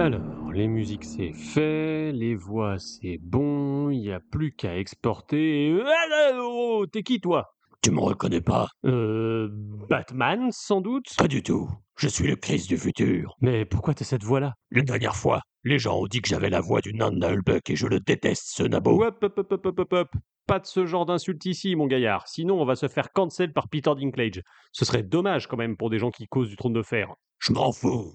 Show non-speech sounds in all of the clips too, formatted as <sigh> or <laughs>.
Alors, les musiques c'est fait, les voix c'est bon, il n'y a plus qu'à exporter. et- oh, t'es qui toi? Tu me reconnais pas? Euh. Batman, sans doute? Pas du tout. Je suis le Christ du futur. Mais pourquoi t'as cette voix-là? La dernière fois, les gens ont dit que j'avais la voix du nain de et je le déteste, ce nabo. Hop, hop, hop, hop, hop, hop, hop. Pas de ce genre d'insulte ici, mon gaillard. Sinon, on va se faire cancel par Peter Dinklage. Ce serait dommage quand même pour des gens qui causent du trône de fer. Je m'en fous.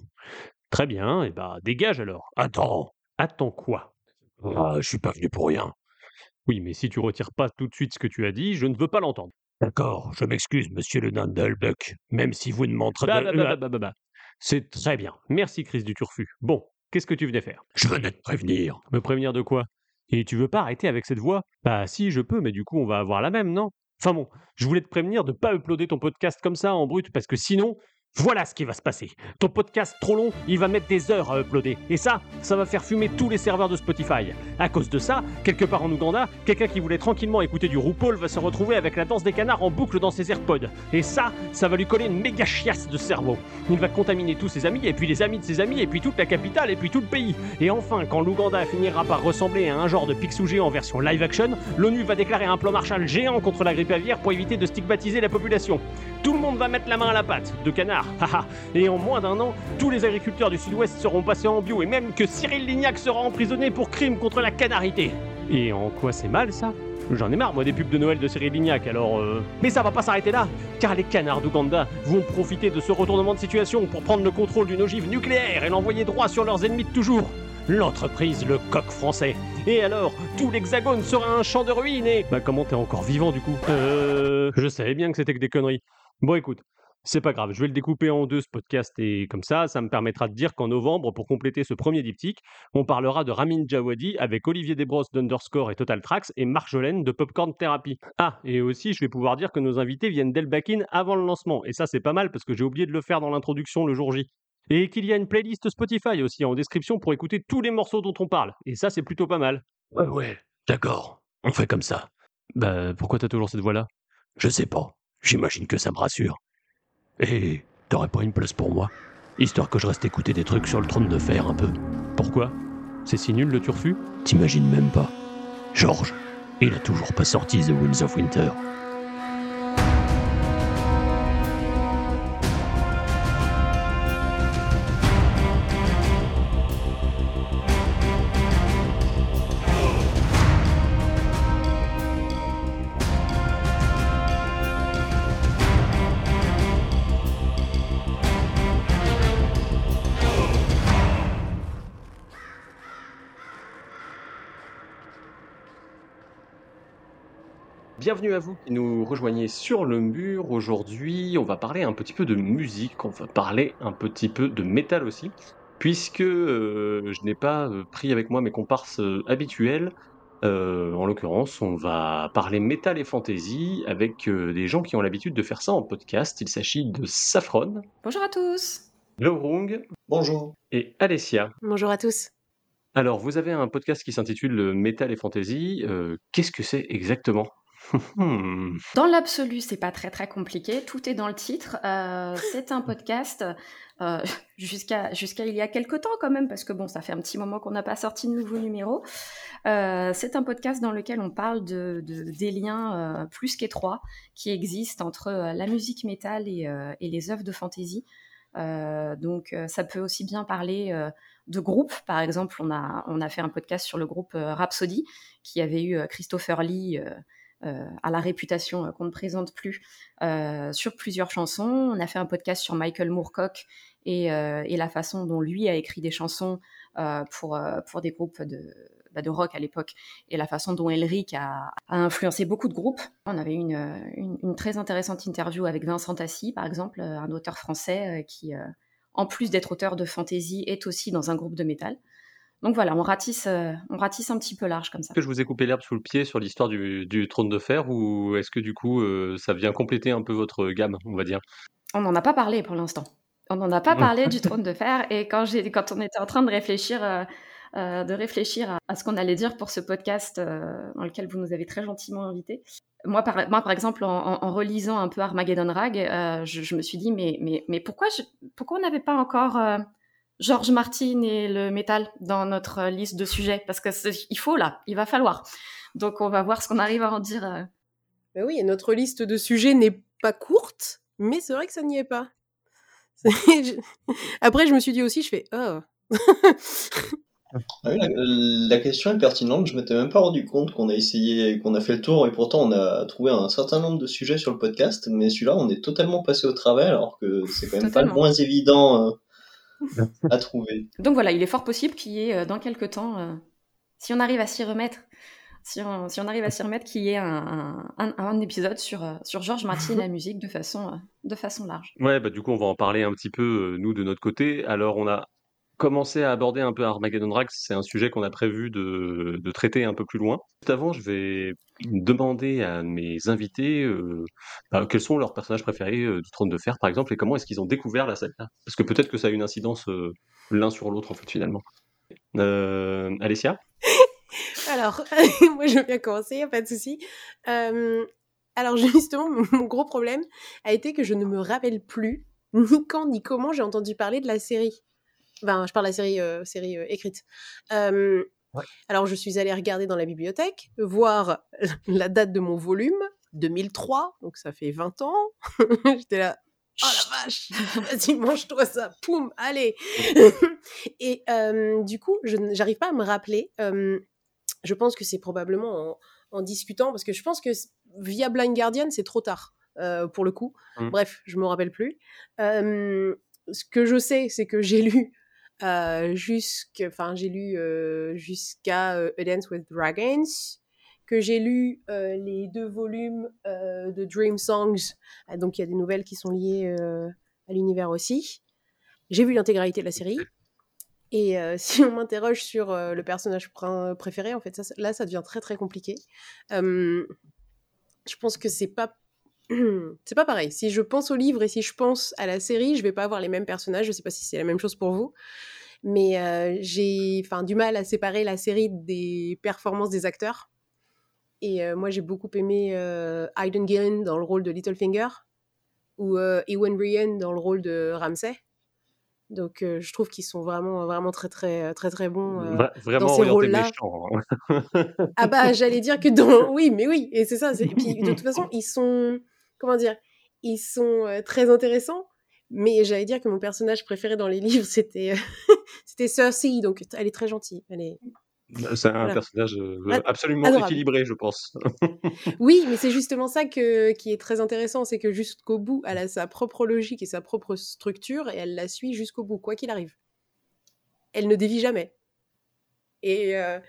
Très bien, et bah dégage alors. Attends. Attends quoi? Ah, je suis pas venu pour rien. Oui, mais si tu retires pas tout de suite ce que tu as dit, je ne veux pas l'entendre. D'accord, je m'excuse, monsieur le nain de Nullbuck, même si vous ne m'entrez Bah, bah, bah, bah, bah, bah, bah. C'est très bien. Merci, Chris du Turfu. Bon, qu'est-ce que tu venais faire? Je venais te prévenir. Me prévenir de quoi? Et tu veux pas arrêter avec cette voix? Bah si, je peux, mais du coup, on va avoir la même, non? Enfin bon, je voulais te prévenir de pas uploader ton podcast comme ça en brut, parce que sinon, voilà ce qui va se passer. Ton podcast trop long, il va mettre des heures à uploader. Et ça, ça va faire fumer tous les serveurs de Spotify. À cause de ça, quelque part en Ouganda, quelqu'un qui voulait tranquillement écouter du RuPaul va se retrouver avec la danse des canards en boucle dans ses AirPods. Et ça, ça va lui coller une méga chiasse de cerveau. Il va contaminer tous ses amis, et puis les amis de ses amis, et puis toute la capitale, et puis tout le pays. Et enfin, quand l'Ouganda finira par ressembler à un genre de Picsou géant en version live action, l'ONU va déclarer un plan Marshall géant contre la grippe aviaire pour éviter de stigmatiser la population. Tout le monde va mettre la main à la pâte, de canard. Et en moins d'un an, tous les agriculteurs du sud-ouest seront passés en bio, et même que Cyril Lignac sera emprisonné pour crime contre la canarité. Et en quoi c'est mal ça? J'en ai marre moi des pubs de Noël de Cyril Lignac alors euh... Mais ça va pas s'arrêter là Car les canards d'Ouganda vont profiter de ce retournement de situation pour prendre le contrôle d'une ogive nucléaire et l'envoyer droit sur leurs ennemis de toujours L'entreprise Le Coq Français. Et alors, tout l'hexagone sera un champ de ruines et... Bah comment t'es encore vivant du coup? Euh... Je savais bien que c'était que des conneries. Bon écoute, c'est pas grave, je vais le découper en deux ce podcast et comme ça, ça me permettra de dire qu'en novembre, pour compléter ce premier diptyque, on parlera de Ramin Djawadi avec Olivier Desbrosses d'Underscore et Total Tracks et Marc Jolène de Popcorn Therapy. Ah, et aussi je vais pouvoir dire que nos invités viennent d'Elbakin avant le lancement, et ça c'est pas mal parce que j'ai oublié de le faire dans l'introduction le jour J. Et qu'il y a une playlist Spotify aussi en description pour écouter tous les morceaux dont on parle, et ça c'est plutôt pas mal. Ouais, ouais, d'accord. On fait comme ça. Bah pourquoi t'as toujours cette voix-là? Je sais pas. J'imagine que ça me rassure. Et t'aurais pas une place pour moi Histoire que je reste écouter des trucs sur le trône de fer un peu. Pourquoi? C'est si nul le turfu? T'imagines même pas. George, il a toujours pas sorti The Winds of Winter. Bienvenue à vous qui nous rejoignez sur le mur. Aujourd'hui, on va parler un petit peu de musique, on va parler un petit peu de métal aussi, puisque euh, je n'ai pas euh, pris avec moi mes comparses euh, habituels. Euh, en l'occurrence, on va parler métal et fantasy avec euh, des gens qui ont l'habitude de faire ça en podcast. Il s'agit de Saffron, Bonjour à tous. Lorung Bonjour. et Alessia. Bonjour à tous. Alors, vous avez un podcast qui s'intitule Métal et Fantasy. Euh, Qu'est-ce que c'est exactement? Dans l'absolu, c'est pas très très compliqué. Tout est dans le titre. Euh, c'est un podcast euh, <laughs> jusqu'à jusqu'à il y a quelques temps quand même, parce que bon, ça fait un petit moment qu'on n'a pas sorti de nouveau numéro. Euh, c'est un podcast dans lequel on parle de, de- des liens plus qu'étroits qui existent entre la musique métal et, et les œuvres de fantasy. Donc, ça peut aussi bien parler de groupes. Par exemple, on a, on a fait un podcast sur le groupe Rhapsody, qui avait eu Christopher Lee à la réputation euh, qu'on ne présente plus euh, sur plusieurs chansons. On a fait un podcast sur Michael Moorcock et, euh, la façon dont lui a écrit des chansons euh, pour, euh, pour des groupes de, bah, de rock à l'époque et la façon dont Elric a, influencé beaucoup de groupes. On avait une, une, une très intéressante interview avec Vincent Tassi, par exemple, euh, un auteur français euh, qui, euh, en plus d'être auteur de fantasy, est aussi dans un groupe de métal. Donc voilà, on ratisse, euh, on ratisse un petit peu large comme ça. Est-ce que je vous ai coupé l'herbe sous le pied sur l'histoire du, du trône de fer ou est-ce que du coup euh, ça vient compléter un peu votre gamme, on va dire? On n'en a pas parlé pour l'instant. On n'en a pas <laughs> parlé du trône de fer. Et quand, on était en train de réfléchir, euh, euh, de réfléchir à, à ce qu'on allait dire pour ce podcast euh, dans lequel vous nous avez très gentiment invités, moi par, moi, par exemple, en, en- en relisant un peu Armageddon Rag, euh, je, je me suis dit, mais, mais, mais pourquoi, je- pourquoi on n'avait pas encore euh, George Martin et le métal dans notre liste de sujets parce que il faut là, il va falloir. Donc on va voir ce qu'on arrive à en dire. Euh. Ben oui, notre liste de sujets n'est pas courte, mais c'est vrai que ça n'y est pas. <laughs> Après, je me suis dit aussi, je fais oh. Ah la, question est pertinente. Je m'étais même pas rendu compte qu'on a essayé, qu'on a fait le tour, et pourtant on a trouvé un certain nombre de sujets sur le podcast. Mais celui-là, on est totalement passé au travers, alors que c'est quand même pas le moins évident euh, <laughs> à trouver. Donc voilà, il est fort possible qu'il y ait euh, dans quelques temps, euh, si on arrive à s'y remettre, si on, si on, arrive à s'y remettre, qu'il y ait un, un, un, épisode sur, sur Georges Martin et la musique de façon, de façon large. Ouais, bah du coup, on va en parler un petit peu, nous, de notre côté. Alors, on a commencer à aborder un peu Armageddon Drags, c'est un sujet qu'on a prévu de, traiter un peu plus loin. Juste avant, je vais demander à mes invités euh, bah, quels sont leurs personnages préférés euh, du Trône de Fer, par exemple, et comment est-ce qu'ils ont découvert la saga. Parce que peut-être que ça a une incidence euh, l'un sur l'autre, en fait, finalement. Alessia? <laughs> Alors, <laughs> moi, je veux bien commencer, pas de souci. alors, <laughs> justement, mon gros problème a été que je ne me rappelle plus ni quand ni comment j'ai entendu parler de la série je parle de la série, euh, série euh, écrite. Alors, je suis allée regarder dans la bibliothèque, voir <laughs> la date de mon volume, 2003, donc ça fait 20 ans. <laughs> J'étais là, oh la vache, vas-y, mange-toi ça, poum, allez. <laughs> Et du coup, je n'arrive pas à me rappeler. je pense que c'est probablement en, discutant, parce que je pense que via Blind Guardian, c'est trop tard. Euh, pour le coup. Mmh. Bref, je me rappelle plus. ce que je sais, c'est que j'ai lu euh, enfin j'ai lu euh, jusqu'à euh, A Dance with Dragons, que j'ai lu les deux volumes de Dream Songs, donc il y a des nouvelles qui sont liées à l'univers aussi. J'ai vu l'intégralité de la série. Et <laughs> si on m'interroge sur le personnage préféré, en fait, ça, là, ça devient très très compliqué. je pense que c'est pas <clears throat> c'est pas pareil. Si je pense au livre et si je pense à la série, je vais pas avoir les mêmes personnages. Je sais pas si c'est la même chose pour vous. Mais euh, j'ai enfin, du mal à séparer la série des performances des acteurs. Et euh, moi, j'ai beaucoup aimé euh, Aidan Gillen dans le rôle de Littlefinger ou Ewan Ryan dans le rôle de Ramsay. Donc, je trouve qu'ils sont vraiment, vraiment très, très, très, très bons vraiment dans ces rôles-là. Hein. ah bah, j'allais dire que dans... Oui, mais oui, et c'est ça. Et puis, de toute façon, ils sont comment dire, ils sont très intéressants. Mais j'allais dire que mon personnage préféré dans les livres, c'était <laughs> c'était Cersei, donc elle est très gentille. Elle est... Bah, c'est un personnage absolument équilibré, je pense. <laughs> oui, mais c'est justement ça que, qui est très intéressant, c'est que jusqu'au bout, elle a sa propre logique et sa propre structure, et elle la suit jusqu'au bout, quoi qu'il arrive. Elle ne dévie jamais. Et euh,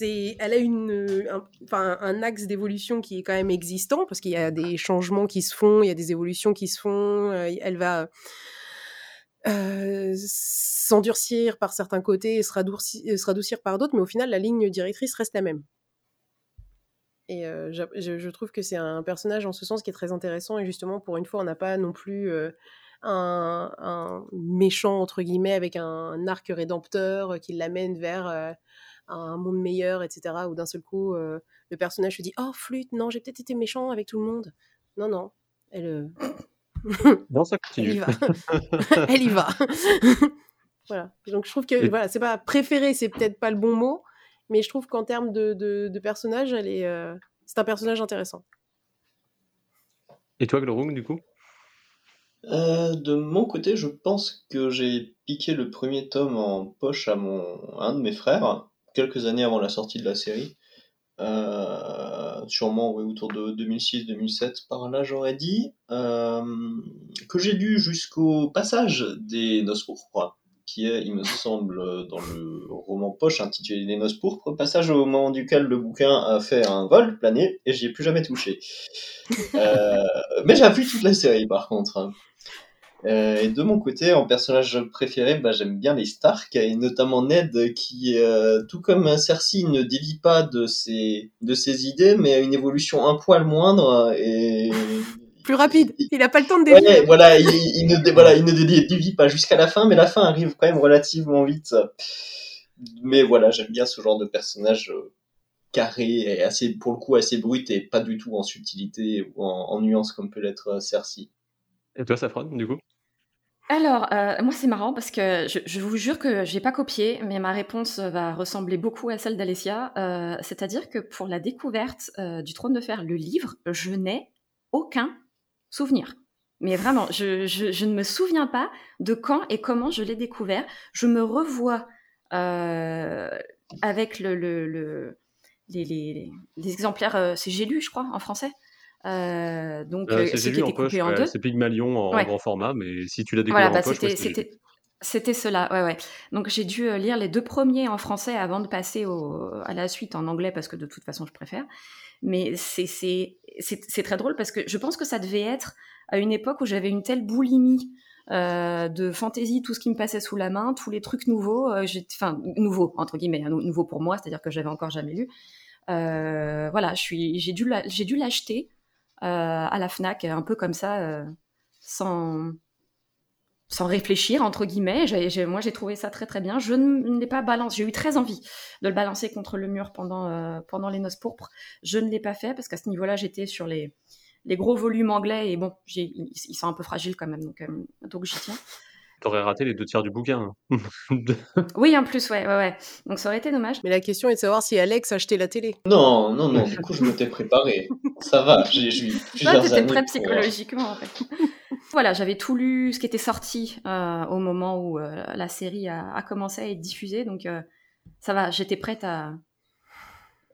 elle a une, un, enfin, un axe d'évolution qui est quand même existant parce qu'il y a des changements qui se font, il y a des évolutions qui se font. Euh, elle va euh, s'endurcir par certains côtés et se radoucir, se radoucir par d'autres, mais au final, la ligne directrice reste la même. Et je, trouve que c'est un personnage en ce sens qui est très intéressant. Et justement, pour une fois, on n'a pas non plus un, un, méchant, entre guillemets, avec un, arc rédempteur qui l'amène vers un monde meilleur, etc. Où d'un seul coup, euh, le personnage se dit Oh, flûte, non, j'ai peut-être été méchant avec tout le monde. Non, non, elle. Euh, <coughs> non, ça continue. elle y va. <laughs> <laughs> elle y va. <laughs> voilà. Donc je trouve que, voilà, c'est pas préféré, c'est peut-être pas le bon mot, mais je trouve qu'en termes de, de, personnage, elle est, euh, c'est un personnage intéressant. Et toi, Glorung, du coup? De mon côté, je pense que j'ai piqué le premier tome en poche à mon un de mes frères quelques années avant la sortie de la série. Euh, sûrement autour de 2006-2007 par là j'aurais dit euh, que j'ai lu jusqu'au passage des Noces pourpres qui est il me semble dans le roman poche intitulé Les Noces pourpres passage au moment duquel le bouquin a fait un vol plané et j'y ai plus jamais touché euh, mais j'ai vu toute la série par contre hein. Euh, et de mon côté, en personnage préféré, bah, j'aime bien les Stark, et notamment Ned, qui, euh, tout comme Cersei, ne dévie pas de ses, de ses idées, mais a une évolution un poil moindre, et... <laughs> Plus rapide, il n'a pas le temps de dévier. Ouais, voilà, il, il, ne, voilà, il ne dévie pas jusqu'à la fin, mais la fin arrive quand même relativement vite. Mais voilà, j'aime bien ce genre de personnage euh, carré, et assez, pour le coup, assez brut, et pas du tout en subtilité ou en, en nuance comme peut l'être Cersei. Et toi, Safran, du coup? Alors, euh, moi, c'est marrant parce que je, vous jure que j'ai pas copié, mais ma réponse va ressembler beaucoup à celle d'Alessia. Euh, C'est-à-dire que pour la découverte euh, du Trône de Fer, le livre, je n'ai aucun souvenir. Mais vraiment, je, ne me souviens pas de quand et comment je l'ai découvert. Je me revois avec le, le, le- les, les, exemplaires, c'est J'ai lu, je crois, en français. Euh, donc, Euh, euh, qui lu en poche, en ouais, deux. c'est Pygmalion en Ouais. grand format, mais si tu l'as découvert Voilà, en bah, poche, ouais, c'était, c'était, cela, ouais, ouais. Donc j'ai dû lire les deux premiers en français avant de passer au, à la suite en anglais parce que de toute façon je préfère. Mais c'est, très drôle parce que je pense que ça devait être à une époque où j'avais une telle boulimie euh, de fantaisie, tout ce qui me passait sous la main, tous les trucs nouveaux, euh, enfin nouveaux entre guillemets, hein, nou- nouveaux pour moi, c'est-à-dire que j'avais encore jamais lu. Euh, voilà, j'ai dû, j'ai dû l'acheter à la Fnac, un peu comme ça, euh, sans sans réfléchir entre guillemets. Moi, j'ai trouvé ça très très bien. Je ne l'ai pas balancé. J'ai eu très envie de le balancer contre le mur pendant euh, pendant les noces pourpres. Je ne l'ai pas fait parce qu'à ce niveau-là, j'étais sur les les gros volumes anglais et bon, ils sont un peu fragiles quand même, euh, donc j'y tiens. T'aurais raté les deux tiers du bouquin. hein. <laughs> Oui, en plus, ouais, ouais, ouais. Donc ça aurait été dommage. Mais la question est de savoir si Alex a acheté la télé. Non, non, non, du coup, je m'étais préparé. Ça va, j'ai eu <laughs> plusieurs années prêt pour- psychologiquement, en fait. <laughs> voilà, j'avais tout lu, ce qui était sorti euh, au moment où euh, la série a, a commencé à être diffusée, donc euh, ça va, j'étais prête à...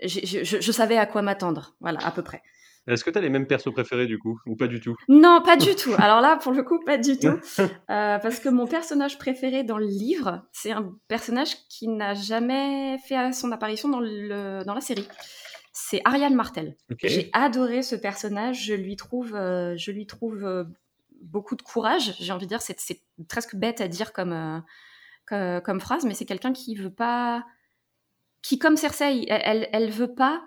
j'ai- Je, je- je savais à quoi m'attendre, voilà, à peu près. Est-ce que t'as les mêmes persos préférés du coup Ou pas du tout? Non, pas du tout. Alors là, pour le coup, pas du tout. <laughs> Euh, parce que mon personnage préféré dans le livre, c'est un personnage qui n'a jamais fait son apparition dans, le, dans la série. C'est Ariane Martel. J'ai adoré ce personnage. Je lui trouve, euh, je lui trouve euh, beaucoup de courage. J'ai envie de dire, c'est, c'est presque bête à dire comme, comme, comme phrase, mais c'est quelqu'un qui veut pas, qui comme Cersei, elle, elle, elle veut pas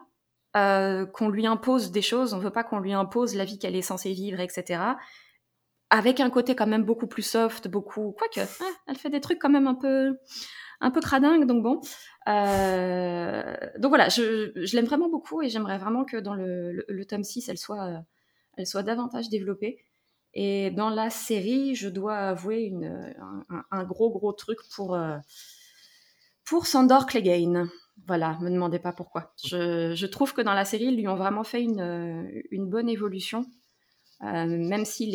euh, qu'on lui impose des choses. On veut pas qu'on lui impose la vie qu'elle est censée vivre, etc. Avec un côté quand même beaucoup plus soft, beaucoup, quoique, hein, elle fait des trucs quand même un peu, un peu cradingue, donc bon. Euh, donc voilà, je, je l'aime vraiment beaucoup et j'aimerais vraiment que dans le, le, tome 6, elle soit, elle soit davantage développée. Et dans la série, je dois avouer une, un, un gros, gros truc pour, euh, pour Sandor Clegane. Voilà, me demandez pas pourquoi. Je, trouve que dans la série, ils lui ont vraiment fait une, une bonne évolution, euh, même si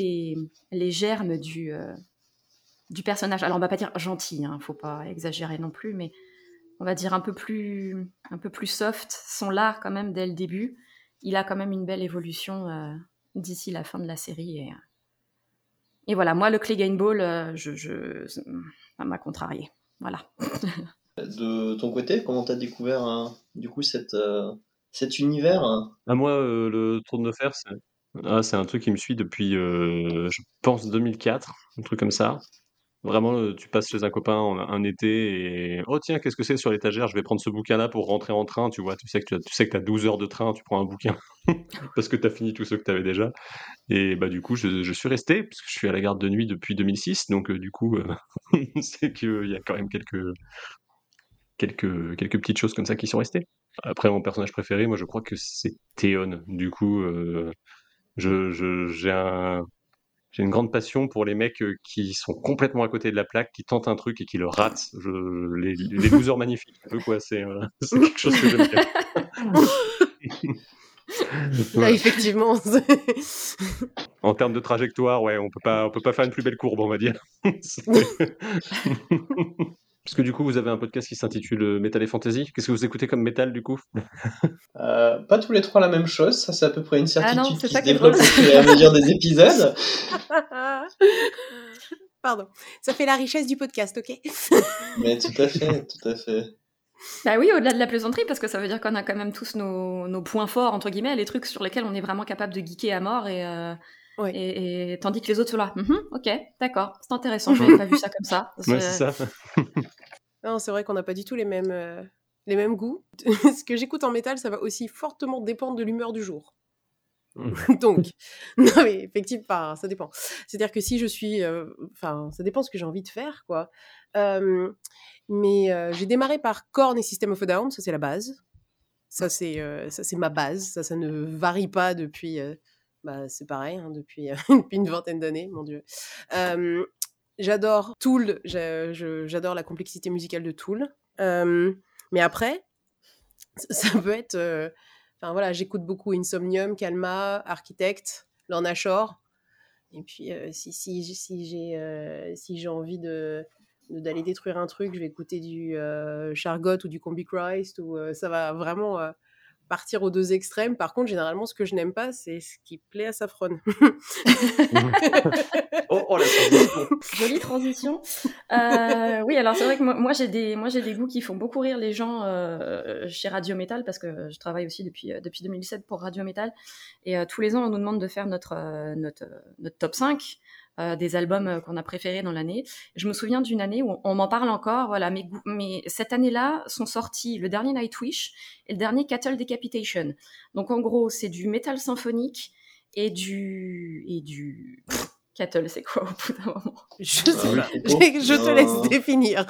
les, germes du, euh, du personnage, alors on va pas dire gentil, hein, faut pas exagérer non plus, mais on va dire un peu plus, un peu plus soft, sont là quand même dès le début. Il a quand même une belle évolution euh, d'ici la fin de la série. Et, voilà, moi, le Clegane Ball, euh, je, je, ça m'a contrarié. Voilà. <laughs> De ton côté, comment t'as découvert hein, du coup euh, cet univers hein? À moi, euh, le tour de fer, c'est ah, c'est un truc qui me suit depuis, euh, je pense, 2004, un truc comme ça. Vraiment, tu passes chez un copain en- un été et oh tiens, qu'est-ce que c'est sur l'étagère? Je vais prendre ce bouquin-là pour rentrer en train. Tu vois, tu sais que tu as, sais que t'as 12 heures de train, tu prends un bouquin <laughs> parce que tu as fini tous ceux que tu avais déjà. Et bah du coup, je, suis resté parce que je suis à la garde de nuit depuis 2006, donc du coup, euh, <laughs> c'est qu'il y a quand même quelques quelques quelques petites choses comme ça qui sont restées. Après, mon personnage préféré, moi, je crois que c'est Théon. Du coup, euh, je, je, j'ai un, j'ai une grande passion pour les mecs euh, qui sont complètement à côté de la plaque, qui tentent un truc et qui le ratent. Je, les, les losers magnifiques, un peu quoi. C'est, euh, <laughs> c'est quelque chose que j'aime bien. <laughs> Là, effectivement. En termes de trajectoire, ouais, on peut pas, on peut pas faire une plus belle courbe, on va dire. <laughs> Parce que du coup, vous avez un podcast qui s'intitule euh, Metal et Fantasy. Qu'est-ce que vous écoutez comme métal du coup? <laughs> Euh, Pas tous les trois la même chose, ça c'est à peu près une certitude Ah non, c'est qui ça se développe au drôle. fur et à mesure des épisodes. <laughs> Pardon. Ça fait la richesse du podcast, ok? Mais tout à fait, tout à fait. Bah oui, au-delà de la plaisanterie, parce que ça veut dire qu'on a quand même tous nos, nos points forts, entre guillemets, les trucs sur lesquels on est vraiment capable de geeker à mort, et, euh, Ouais. et, et tandis que les autres sont là. Mhm, ok, d'accord, c'est intéressant, <laughs> j'avais pas vu ça comme ça. Ouais, c'est ça. <laughs> Non, c'est vrai qu'on n'a pas du tout les mêmes, euh, les mêmes goûts. <laughs> Ce que j'écoute en métal, ça va aussi fortement dépendre de l'humeur du jour. Donc, non mais effectivement, ça dépend. C'est-à-dire que si je suis, euh, enfin, ça dépend ce que j'ai envie de faire, quoi. Euh, mais euh, j'ai démarré par Korn et System of a Down, ça c'est la base. Ça c'est, euh, ça c'est ma base. Ça, ça ne varie pas depuis. Euh, bah, c'est pareil, hein, depuis, <laughs> depuis une vingtaine d'années, mon dieu. Euh, j'adore Tool, j'adore la complexité musicale de Tool. mais après, ça peut être. Enfin voilà, j'écoute beaucoup Insomnium, Kalma, Architect, Lorna Shore. Et puis, si, si, si j'ai si envie de d'aller détruire un truc, je vais écouter du Chargot ou du Combi Christ, ou ça va vraiment partir aux deux extrêmes. Par contre, généralement, ce que je n'aime pas, c'est ce qui plaît à Safron. <laughs> oh, oh, la transition. <laughs> Jolie transition. Euh, oui, alors c'est vrai que moi, j'ai des, moi j'ai des goûts qui font beaucoup rire les gens euh, chez Radio Metal parce que je travaille aussi depuis euh, depuis 2007 pour Radio Metal et tous les ans on nous demande de faire notre notre notre top 5 euh, des albums euh, qu'on a préférés dans l'année. Je me souviens d'une année où on, m'en parle encore. Voilà, mais, mais cette année-là sont sortis le dernier Nightwish et le dernier Cattle Decapitation. Donc en gros, c'est du métal symphonique et du et du Cattle, c'est quoi au bout d'un moment? Je, je te laisse définir.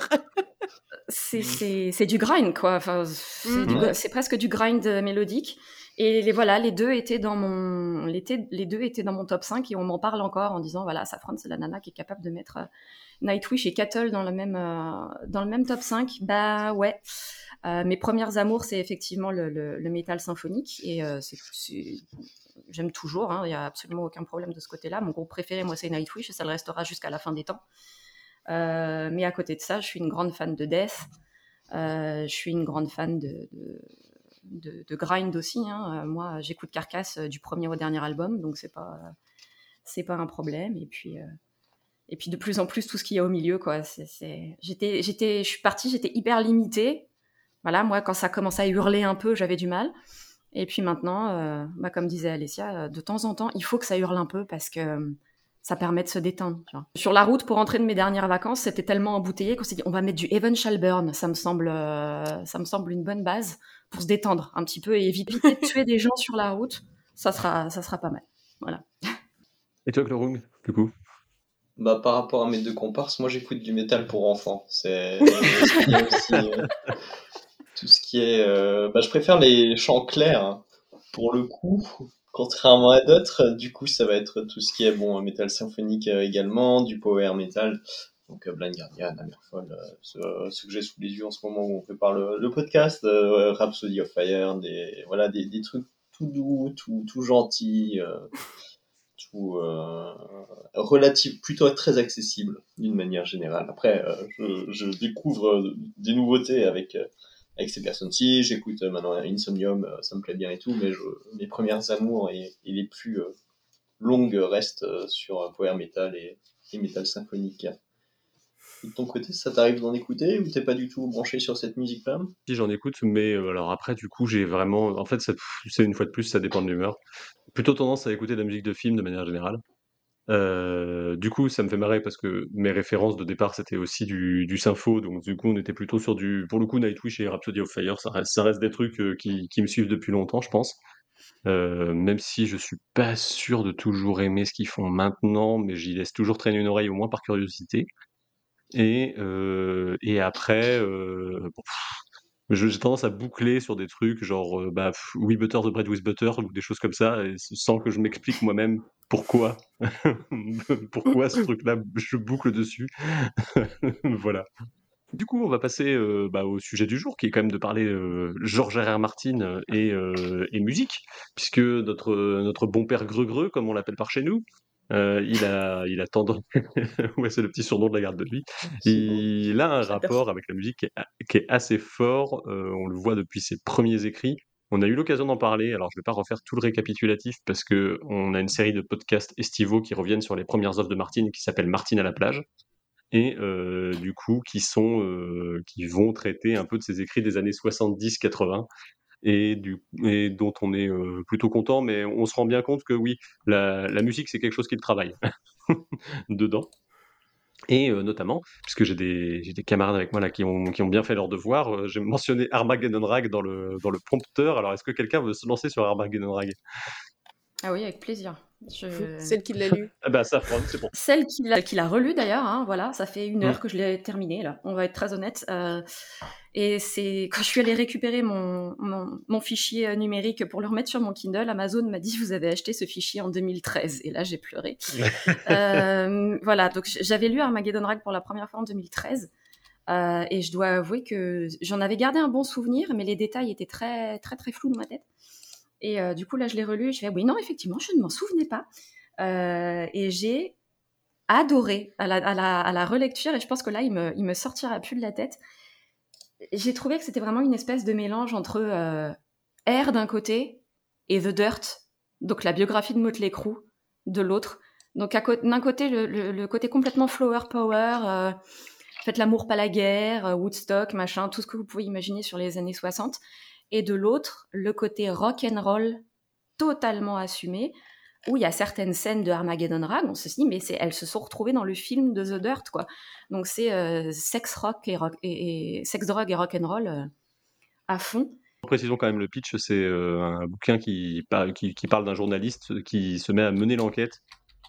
C'est du grind quoi. Enfin, c'est mmh. presque du grind mélodique. Et les, voilà, les deux étaient dans mon, les, les deux étaient dans mon top 5 et on m'en parle encore en disant voilà, Safran c'est la nana qui est capable de mettre euh, Nightwish et Cattle dans le même, euh, dans le même top 5. Bah ouais. Euh, mes premières amours, c'est effectivement le, le, métal symphonique et j'aime toujours. Hein, il n'y a absolument aucun problème de ce côté-là. Mon groupe préféré, moi, c'est Nightwish et ça le restera jusqu'à la fin des temps. Mais à côté de ça, je suis une grande fan de Death. je suis une grande fan de de, grind aussi. Hein. Euh, moi, j'écoute Carcass euh, du premier au dernier album, donc c'est pas c'est pas un problème. Et puis euh, et puis de plus en plus tout ce qu'il y a au milieu, quoi. J'étais j'étais je suis partie, j'étais hyper limitée. Voilà, moi quand ça commençait à hurler un peu, j'avais du mal. Et puis maintenant, bah, comme disait Alessia, de temps en temps, il faut que ça hurle un peu parce que ça permet de se détendre. Sur la route pour rentrer de mes dernières vacances, c'était tellement embouteillé qu'on s'est dit on va mettre du Evan Shalburn. Ça me semble, euh, ça me semble une bonne base pour se détendre un petit peu et éviter de <laughs> tuer des gens sur la route. Ça sera, ça sera pas mal. Voilà. Et toi, Clorung, du coup? Bah, par rapport à mes deux comparses, moi j'écoute du métal pour enfants. C'est <laughs> euh, tout ce qui est. Euh, bah, je préfère les chants clairs. Hein. Pour le coup, Contrairement à d'autres, du coup, ça va être tout ce qui est bon, métal symphonique euh, également, du power metal, donc euh, Blind Guardian, Hammerfall, euh, ce, que j'ai sous les yeux en ce moment où on prépare le, podcast, Rhapsody of Fire, des voilà des, trucs tout doux, tout tout gentils, tout relatif, plutôt très accessible d'une manière générale. Après, je, je, découvre des nouveautés avec avec ces personnes-ci. J'écoute euh, maintenant Insomnium, euh, ça me plaît bien et tout, mais mes premières amours et, les plus euh, longues restent sur Power Metal et, et Metal Symphonique. de ton côté, ça t'arrive d'en écouter ou t'es pas du tout branché sur cette musique-là Si j'en écoute, mais alors après, du coup, j'ai vraiment. En fait, c'est une fois de plus, ça dépend de l'humeur. Plutôt tendance à écouter de la musique de film de manière générale. Euh, du coup, ça me fait marrer parce que mes références de départ, c'était aussi du, du sympho, donc du coup, on était plutôt sur du, pour le coup, Nightwish et Rhapsody of Fire, ça reste, des trucs euh, qui, me suivent depuis longtemps, je pense. Euh, même si je suis pas sûr de toujours aimer ce qu'ils font maintenant, mais j'y laisse toujours traîner une oreille au moins par curiosité. Et, après, j'ai tendance à boucler sur des trucs genre bah, We Butter the Bread with Butter ou des choses comme ça, sans que je m'explique moi-même pourquoi? <laughs> pourquoi ce truc-là, je boucle dessus? <laughs> voilà. Du coup, on va passer euh, bah, au sujet du jour, qui est quand même de parler euh, George R. R. Martin et, et, musique, puisque notre, notre bon père Greux-Greux, comme on l'appelle par chez nous, euh, il a, il a tendance, <laughs> ouais, c'est le petit surnom de la garde de lui. Il a un rapport avec la musique qui est, assez fort. Euh, on le voit depuis ses premiers écrits. On a eu l'occasion d'en parler. Alors, je vais pas refaire tout le récapitulatif parce que on a une série de podcasts estivaux qui reviennent sur les premières œuvres de Martine qui s'appelle Martine à la plage et euh, du coup qui sont, qui vont traiter un peu de ses écrits des années 70-80 et, dont on est euh, plutôt content, mais on se rend bien compte que oui, la, la musique, c'est quelque chose qui le travaille <laughs> dedans. Et euh, notamment, puisque j'ai des, des, camarades avec moi là qui ont, qui ont bien fait leur devoir, euh, j'ai mentionné Armageddon Rag dans le, dans le prompteur. Alors, est-ce que quelqu'un veut se lancer sur Armageddon Rag? Ah oui, avec plaisir. Je- Celle qui l'a lu. <laughs> Ah bah, c'est bon. Celle qui l'a, qui l'a relu d'ailleurs, hein, voilà, ça fait une Mm. heure que je l'ai terminée là. On va être très honnête. Euh, et c'est quand je suis allée récupérer mon, mon, mon fichier euh, numérique pour le remettre sur mon Kindle, Amazon m'a dit vous avez acheté ce fichier en 2013 et là j'ai pleuré. <laughs> Euh, voilà, donc j'avais lu Armageddon Rag pour la première fois en 2013 euh, et je dois avouer que j'en avais gardé un bon souvenir, mais les détails étaient très très très flous dans ma tête. Et euh, du coup là je l'ai relu, et je fais oui non effectivement je ne m'en souvenais pas. Et j'ai adoré à la, à, la, à la relecture, et je pense que là, il me, il me sortira plus de la tête. J'ai trouvé que c'était vraiment une espèce de mélange entre euh, Air d'un côté et The Dirt, donc la biographie de Motley Crue de l'autre. Donc d'un côté, le côté complètement flower power, euh, faites l'amour pas la guerre, euh, Woodstock, machin, tout ce que vous pouvez imaginer sur les années 60. Et de l'autre, le côté rock and roll totalement assumé, où il y a certaines scènes de Armageddon Rag, on se dit, mais elles se sont retrouvées dans le film de The Dirt, quoi. Donc c'est euh, sex rock et, rock and roll euh, à fond. Précisons quand même le pitch, c'est euh, un bouquin qui, qui, parle d'un journaliste qui se met à mener l'enquête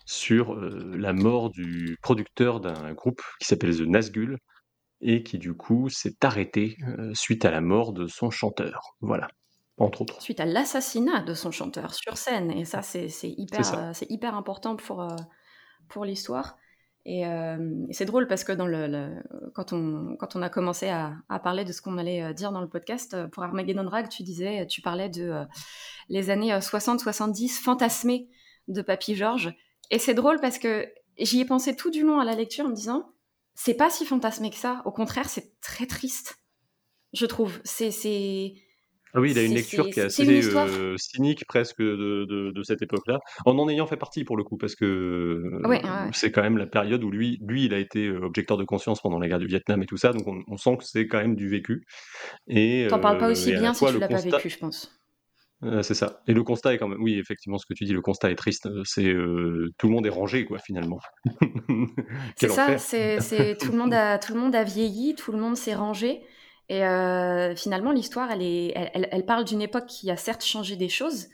sur la mort du producteur d'un groupe qui s'appelle The Nazgul et qui du coup s'est arrêté suite à la mort de son chanteur. Voilà, entre autres. Suite à l'assassinat de son chanteur sur scène, et ça c'est, hyper, euh, hyper important pour, euh, pour l'histoire. Et, euh, et c'est drôle parce que dans le, le- quand, on, quand on a commencé à, à parler de ce qu'on allait dire dans le podcast, pour Armageddon Rag, tu disais, tu parlais de euh, les années 60-70 fantasmées de Papy Georges. Et c'est drôle parce que j'y ai pensé tout du long à la lecture en me disant, c'est pas si fantasmé que ça. Au contraire, c'est très triste, je trouve. C'est, Ah oui, il a une lecture qui est assez euh, cynique presque de, de- de cette époque-là, en en ayant fait partie pour le coup, parce que euh, Ouais, ouais, ouais. c'est quand même la période où lui, lui, il a été euh, objecteur de conscience pendant la guerre du Vietnam et tout ça, donc on, on sent que c'est quand même du vécu. Et t'en parles pas aussi bien si fois, tu l'as pas constat- vécu, je pense. Euh, c'est ça. Et le constat est quand même, oui, effectivement, ce que tu dis, le constat est triste. C'est euh, tout le monde est rangé, quoi, finalement. <laughs> C'est ça, c'est- tout, le monde a, tout le monde a vieilli, tout le monde s'est rangé. Et euh, finalement, l'histoire, elle, est, elle, elle- parle d'une époque qui a certes changé des choses,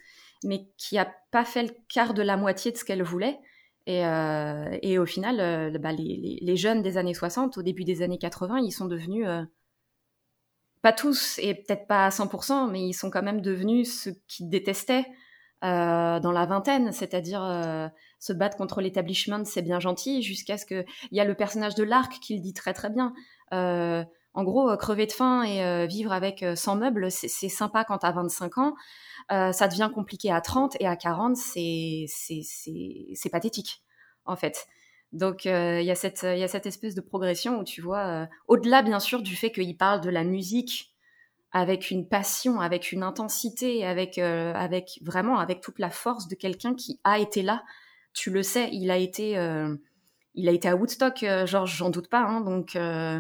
mais qui a pas fait le quart de la moitié de ce qu'elle voulait. Et, euh, au final, euh, bah, les, jeunes des années 60, au début des années 80, ils sont devenus, pas tous, et peut-être pas à 100%, mais ils sont quand même devenus ceux qu'ils détestaient dans la vingtaine, c'est-à-dire se battre contre l'établissement, c'est bien gentil, jusqu'à ce que il y a le personnage de l'arc qui le dit très très bien. Euh, en gros, euh, crever de faim et euh, vivre avec euh, 100 meubles, c'est sympa quand t'as 25 ans. Euh, ça devient compliqué à 30 et à 40, c'est pathétique, en fait. Donc, euh, il y, cette- il y a cette espèce de progression où tu vois, euh, au-delà bien sûr du fait qu'il parle de la musique avec une passion, avec une intensité, avec, euh, avec vraiment avec toute la force de quelqu'un qui a été là. Tu le sais, il a été, euh, il a été à Woodstock, euh, Georges, j'en doute pas. Hein, donc, euh,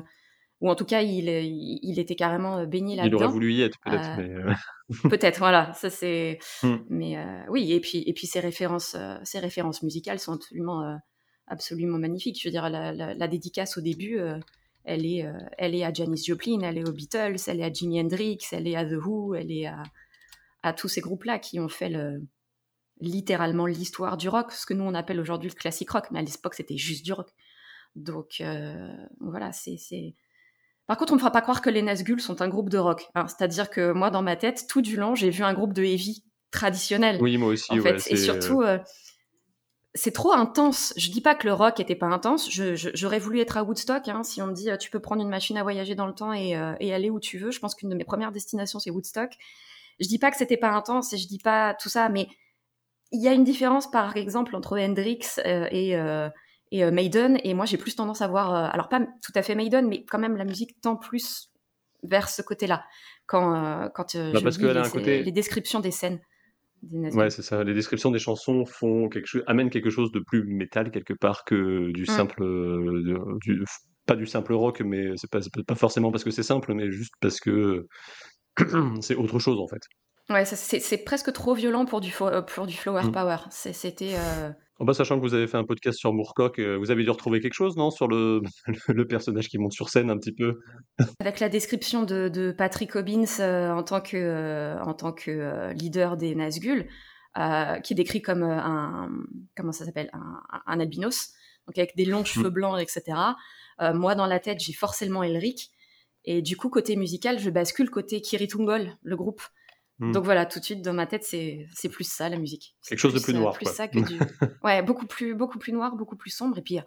ou en tout cas, il, il, il était carrément euh, baigné Il aurait là-dedans. voulu y être, peut-être, Euh, mais euh, <laughs> Peut-être, voilà, ça c'est. Hmm. <laughs> Mais euh, oui, et puis et puis ces références, euh, ces références musicales sont absolument, euh, absolument magnifiques. Je veux dire, la, la- la dédicace au début, euh, elle est, euh, elle est à Janis Joplin, elle est aux Beatles, elle est à Jimi Hendrix, elle est à The Who, elle est à, à tous ces groupes-là qui ont fait le, littéralement l'histoire du rock, ce que nous on appelle aujourd'hui le classique rock, mais à l'époque c'était juste du rock. Donc euh, voilà, c'est- Par contre, on me fera pas croire que les Nazgûl sont un groupe de rock. hein. C'est-à-dire que moi, dans ma tête, tout du long, j'ai vu un groupe de heavy traditionnel. oui, moi aussi, en ouais, fait, et surtout, euh, c'est trop intense. Je dis pas que le rock était pas intense. Je- je- J'aurais voulu être à Woodstock. hein. Si on me dit, euh, tu peux prendre une machine à voyager dans le temps et, euh, et aller où tu veux, je pense qu'une de mes premières destinations, c'est Woodstock. Je dis pas que c'était pas intense et je dis pas tout ça, mais il y a une différence, par exemple, entre Hendrix euh, et, et euh, Maiden. Et moi, j'ai plus tendance à voir, euh, alors pas tout à fait Maiden, mais quand même la musique tend plus vers ce côté-là. Quand, euh, quand Bah, je parce lis a les, côté- les descriptions des scènes. Ouais, c'est ça. Les descriptions des chansons font quelque chose, amènent quelque chose de plus métal quelque part que du Mm. simple, du, pas du simple rock, mais c'est pas, pas forcément parce que c'est simple, mais juste parce que <clears throat> c'est autre chose en fait. Ouais, c'est presque trop violent pour du, pour du flower Mm. power. C'était. euh, En bas, sachant que vous avez fait un podcast sur Moorcock, euh, vous avez dû retrouver quelque chose, non, sur le, <laughs> le personnage qui monte sur scène un petit peu? Avec la description de, de Patrick Hobbins euh, en tant que, euh, en tant que leader des Nazgûl, qui est décrit comme un comment ça s'appelle? Un, un, albinos, donc avec des longs cheveux mmh. blancs, etc. moi, dans la tête, j'ai forcément Elric. Et du coup, côté musical, je bascule côté Kiritungol, le groupe. Hmm. Donc voilà, tout de suite dans ma tête, c'est plus ça la musique. Quelque chose de plus noir. Plus ça que du... <laughs> ouais, beaucoup plus beaucoup plus noir, beaucoup plus sombre. Et puis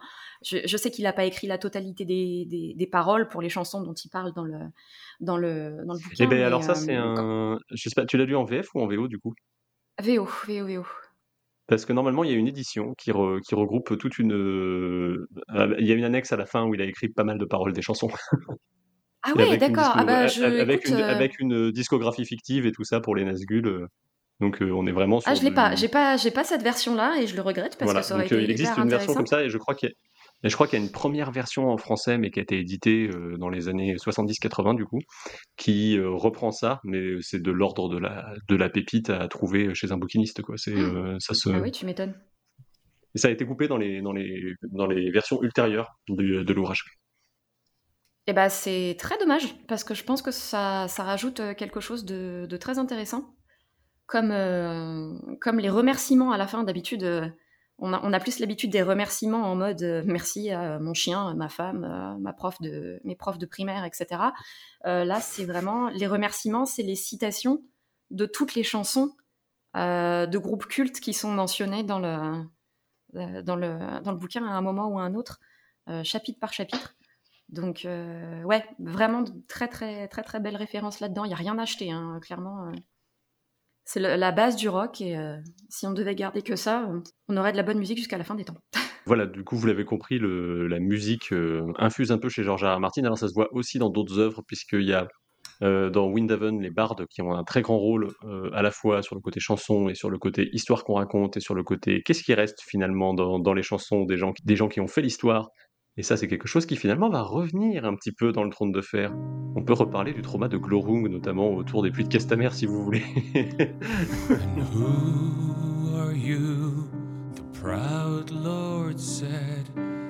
je, je sais qu'il n'a pas écrit la totalité des, des, des, paroles pour les chansons dont il parle dans le dans le dans le bouquin. Eh ben alors ça c'est euh, un, je sais pas, tu l'as lu en VF ou en VO du coup? VO, VO, VO. Parce que normalement, il y a une édition qui, qui regroupe toute une. Euh, il y a une annexe à la fin où il a écrit pas mal de paroles des chansons. <laughs> Ah ouais, d'accord. Ah bah, avec, une, euh avec, une, discographie fictive et tout ça pour les Nazgûl. Euh. Donc euh, on est vraiment sur. Ah, je l'ai pas. J'ai pas, j'ai pas cette version-là et je le regrette parce que ça aurait donc, été Il existe une version comme ça et je crois qu'il y a. je crois qu'il y a une première version en français, mais qui a été éditée dans les années 70-80 du coup, qui reprend ça, mais c'est de l'ordre de la, de la pépite à trouver chez un bouquiniste. Quoi. C'est, mmh. ça se... Ah oui, tu m'étonnes. Et ça a été coupé dans les, dans les, dans les versions ultérieures de l'ouvrage. Ben, c'est très dommage parce que je pense que ça, ça rajoute euh, quelque chose de, très intéressant. Comme, euh, comme les remerciements à la fin, d'habitude, euh, on, a, on, a, plus l'habitude des remerciements en mode merci à mon chien, ma femme, ma prof de, mes profs de primaire, etc. là, c'est vraiment les remerciements, c'est les citations de toutes les chansons de groupes cultes qui sont mentionnées dans le, dans, le, dans le bouquin à un moment ou à un autre, chapitre par chapitre. Donc, euh, ouais, vraiment très, très, très, très belle référence là-dedans. Il n'y a rien à acheter, hein, clairement. Euh. C'est la base du rock et euh, si on devait garder que ça, on aurait de la bonne musique jusqu'à la fin des temps. <laughs> Voilà, du coup, vous l'avez compris, le, la musique infuse un peu chez George. R. Martin. Alors, ça se voit aussi dans d'autres œuvres, puisqu'il y a dans Windhaven les bardes qui ont un très grand rôle à la fois sur le côté chanson et sur le côté histoire qu'on raconte et sur le côté qu'est-ce qui reste finalement dans, dans les chansons des gens, des gens qui ont fait l'histoire et ça, c'est quelque chose qui finalement va revenir un petit peu dans le trône de fer. On peut reparler du trauma de Glorung, notamment autour des pluies de Castamer, si vous voulez. And <laughs> <laughs> who are you? The proud Lord said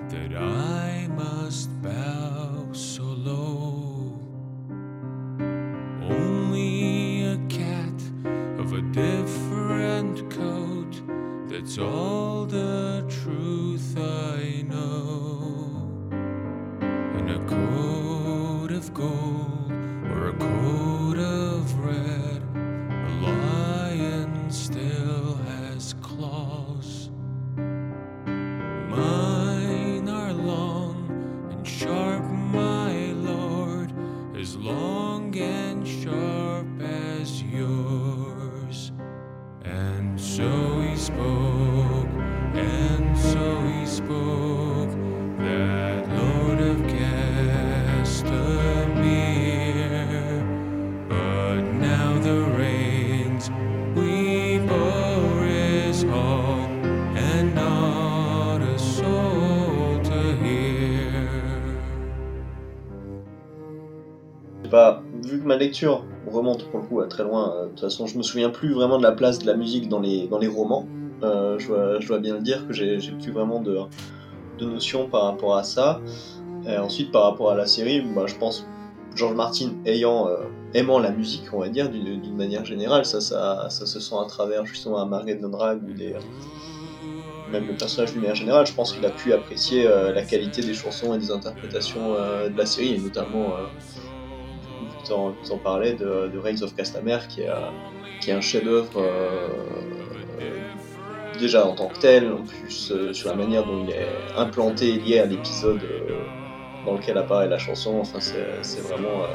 that I must bow so low. Only a cat of a different coat, that's all the truth ma lecture remonte pour le coup à très loin, euh, de toute façon je me souviens plus vraiment de la place de la musique dans les, dans les romans. Euh, je, dois, bien le dire que j'ai plus vraiment de, de notions par rapport à ça. Ensuite par rapport à la série, bah, je pense George Martin ayant euh, aimant la musique, on va dire, d'une manière générale, ça, ça, ça, se sent à travers justement à Margaret Drag ou des, même le personnage d'une manière générale, je pense qu'il a pu apprécier la qualité des chansons et des interprétations de la série, et notamment en, de, de, Reigns of Castamere, qui est, un chef-d'œuvre euh, déjà en tant que tel, en plus euh, sur la manière dont il est implanté lié à l'épisode euh, dans lequel apparaît la chanson. Enfin, c'est vraiment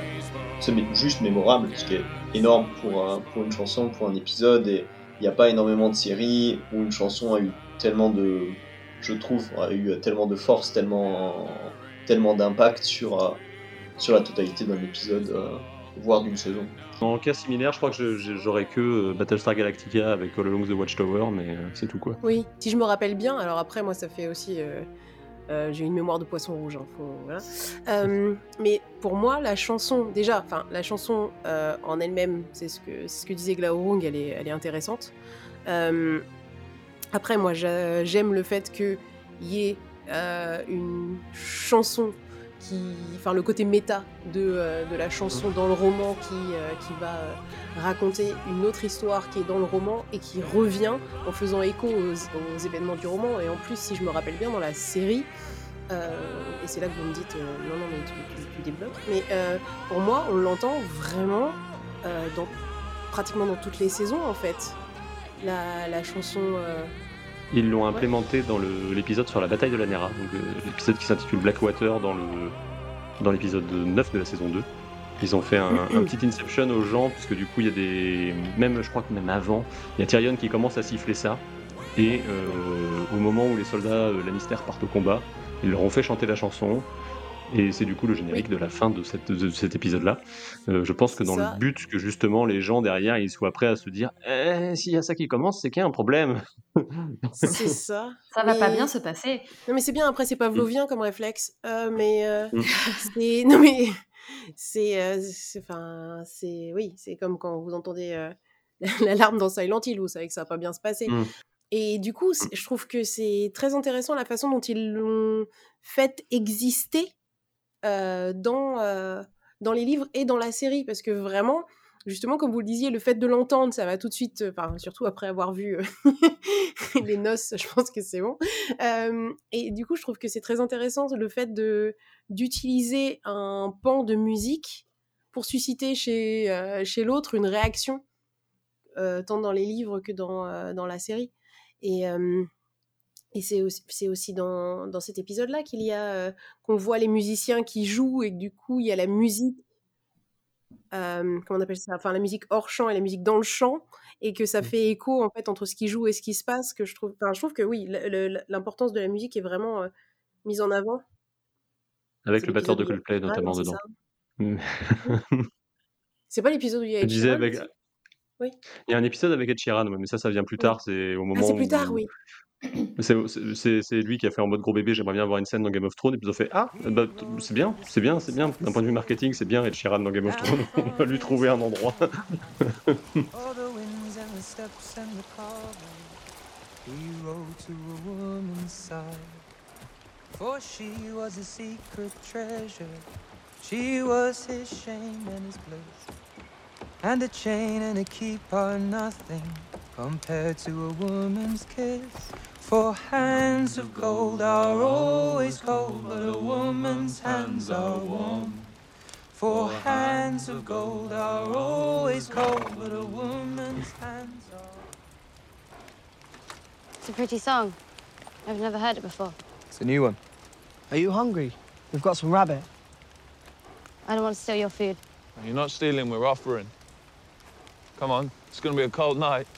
juste mémorable, ce qui est énorme pour, pour une chanson, pour un épisode. Et il n'y a pas énormément de séries où une chanson a eu tellement de, je trouve, a eu tellement de force, tellement, tellement d'impact sur sur la totalité d'un épisode, euh, voire d'une saison. En cas similaire, je crois que j'aurais que euh, Battlestar Galactica avec All Along the Watchtower, mais euh, c'est tout quoi. Oui, si je me rappelle bien, alors après moi ça fait aussi... j'ai une mémoire de poisson rouge, hein, voilà. mais pour moi, la chanson, déjà, enfin, la chanson en elle-même, c'est ce que, ce que disait Glaurung, elle est, elle est intéressante. après, moi, j'aime le fait qu'il y ait une chanson qui, enfin le côté méta de, euh, de la chanson dans le roman qui, euh, qui va euh, raconter une autre histoire qui est dans le roman et qui revient en faisant écho aux, aux événements du roman. Et en plus, si je me rappelle bien, dans la série, et c'est là que vous me dites non, non, mais tu, tu, tu débloques. Mais pour moi, on l'entend vraiment dans, pratiquement dans toutes les saisons en fait. La, la chanson. Ils l'ont implémenté dans l'épisode sur la bataille de la Nera, donc l'épisode qui s'intitule Blackwater dans le dans l'épisode 9 de la saison 2. Ils ont fait un, un, petit inception aux gens, puisque du coup, il y a des. Même, je crois que même avant, il y a Tyrion qui commence à siffler ça. Et euh, au moment où les soldats euh, Lannister partent au combat, ils leur ont fait chanter la chanson. Et c'est du coup le générique oui. de la fin de, cette, de cet épisode-là. Euh, je pense que dans ça. le but que justement les gens derrière ils soient prêts à se dire eh, s'il y a ça qui commence, c'est qu'il y a un problème. C'est <laughs> ça. Ça mais... va pas bien se passer. Non mais c'est bien. Après c'est pavlovien comme réflexe, euh, mais euh, mmh. c'est <laughs> non mais c'est enfin c'est oui c'est comme quand vous entendez <laughs> l'alarme dans Silent Hill, vous savez que ça va pas bien se passer. Mmh. Et du coup, je trouve que c'est très intéressant la façon dont ils l'ont fait exister euh, dans, euh, dans les livres et dans la série, parce que vraiment, justement, comme vous le disiez, le fait de l'entendre, ça va tout de suite, enfin, surtout après avoir vu euh, <laughs> les noces, je pense que c'est bon. Euh, et du coup, je trouve que c'est très intéressant le fait de d'utiliser un pan de musique pour susciter chez, euh, chez l'autre une réaction, tant dans les livres que dans, dans la série. Et, et c'est aussi, aussi dans, dans, cet épisode-là qu'il y a euh, qu'on voit les musiciens qui jouent et que du coup il y a la musique, euh, comment on appelle ça, enfin la musique hors champ et la musique dans le champ et que ça fait écho en fait entre ce qui joue et ce qui se passe. Que je trouve, enfin je trouve que oui, l'importance de la musique est vraiment mise en avant. Avec le batteur de Coldplay notamment dedans. C'est pas l'épisode où il y a. Je disais avec. Oui. Il y a un épisode avec Ed Sheeran, mais ça, ça vient plus tard. C'est au moment. Ah, c'est plus où... tard, oui. C'est lui qui a fait en mode gros bébé, j'aimerais bien avoir une scène dans Game of Thrones, et puis ils ont fait Ah, bah, c'est bien, c'est bien, c'est bien, d'un point de vue marketing, c'est bien, Ed Sheeran dans Game of Thrones, on va lui trouver un endroit. For she was <laughs> a secret treasure. She was his shame and his bliss. And a chain and a keep are nothing compared to a woman's kiss. For hands of gold are always cold, but a woman's hands are warm. For hands of gold are always cold, but a woman's hands are. It's a pretty song. I've never heard it before. It's a new one. Are you hungry? We've got some rabbit. I don't want to steal your food. You're not stealing, we're offering. Come on, it's gonna be a cold night.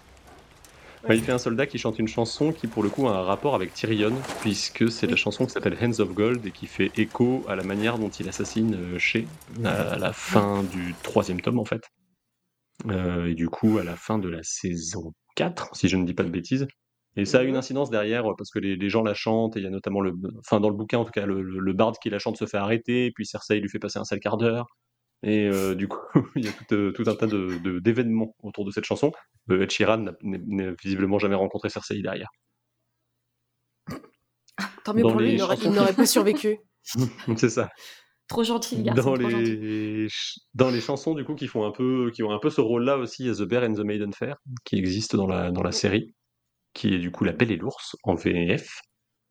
Il fait un soldat qui chante une chanson qui, pour le coup, a un rapport avec Tyrion, puisque c'est la chanson qui s'appelle Hands of Gold et qui fait écho à la manière dont il assassine chez à la fin du troisième tome, en fait. Euh, et du coup, à la fin de la saison 4, si je ne dis pas de bêtises. Et ça a une incidence derrière, parce que les, les gens la chantent, et il y a notamment le. Enfin, dans le bouquin, en tout cas, le, le bard qui la chante se fait arrêter, et puis Cersei lui fait passer un sale quart d'heure. Et euh, du coup, <laughs> il y a tout, euh, tout un tas d'événements de, autour de cette chanson. Euh, Ed Sheeran n'a visiblement jamais rencontré Cersei derrière. <laughs> Tant mieux pour lui, chansons... il n'aurait pas survécu. <laughs> C'est ça. Trop gentil, gars. Dans les... dans les chansons, du coup, qui, font un peu, qui ont un peu ce rôle-là aussi, il y a The Bear and the Maiden Fair, qui existe dans la, dans la série, qui est du coup La Belle et l'Ours en VF.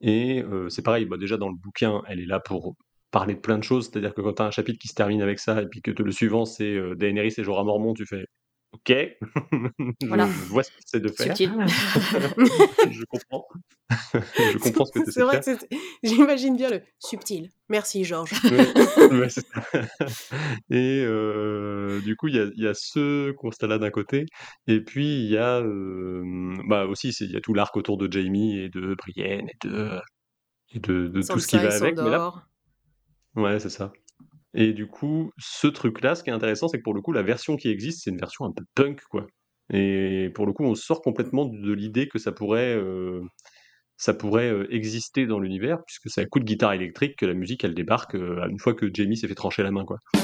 Et euh, c'est pareil, bah, déjà dans le bouquin, elle est là pour parler de plein de choses. C'est-à-dire que quand tu as un chapitre qui se termine avec ça, et puis que le suivant, c'est euh, Daenerys et Jorah Mormont, tu fais OK, <laughs> voilà. je vois ce que c'est de faire. Subtil. <laughs> je comprends. <laughs> je comprends ce que tu C'est vrai que j'imagine bien le subtil. Merci, Georges. ouais, et euh, du coup, il y, y a, ce constat-là d'un côté, et puis il y a euh, bah aussi, il y a tout l'arc autour de Jamie et de Brienne et de, et de, de tout ce qui va avec. Mais là, Ouais, c'est ça. Et du coup, ce truc-là, ce qui est intéressant, c'est que pour le coup, la version qui existe, c'est une version un peu punk, quoi. Et pour le coup, on sort complètement de l'idée que ça pourrait, euh, ça pourrait euh, exister dans l'univers, puisque c'est à coup de guitare électrique que la musique, elle débarque euh, une fois que Jamie s'est fait trancher la main, quoi. Je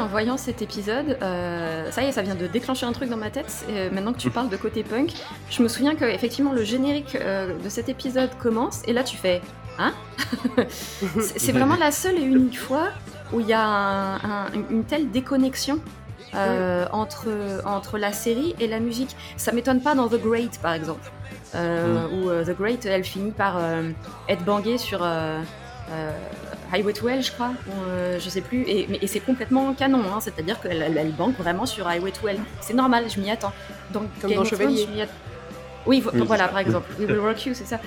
en voyant cet épisode, euh, ça y est, ça vient de déclencher un truc dans ma tête. et, euh, maintenant que tu parles de côté punk, je me souviens que effectivement le générique euh, de cet épisode commence et là tu fais, hein? <laughs> C'est vraiment la seule et unique fois où il y a un- un- une telle déconnexion. euh, entre, entre la série et la musique. Ça m'étonne pas dans The Great par exemple, euh, où The Great elle finit par être bangée sur Highway to Hell, je crois, ou, euh, je sais plus, et, mais- et c'est complètement canon, hein, c'est-à-dire qu'elle elle, elle banque vraiment sur Highway to Hell. C'est normal, je m'y attends. Donc, Comme Game dans of Thrones, Chevalier. att- Oui, vo- Oui, voilà, par exemple, We Will Rock You, c'est ça.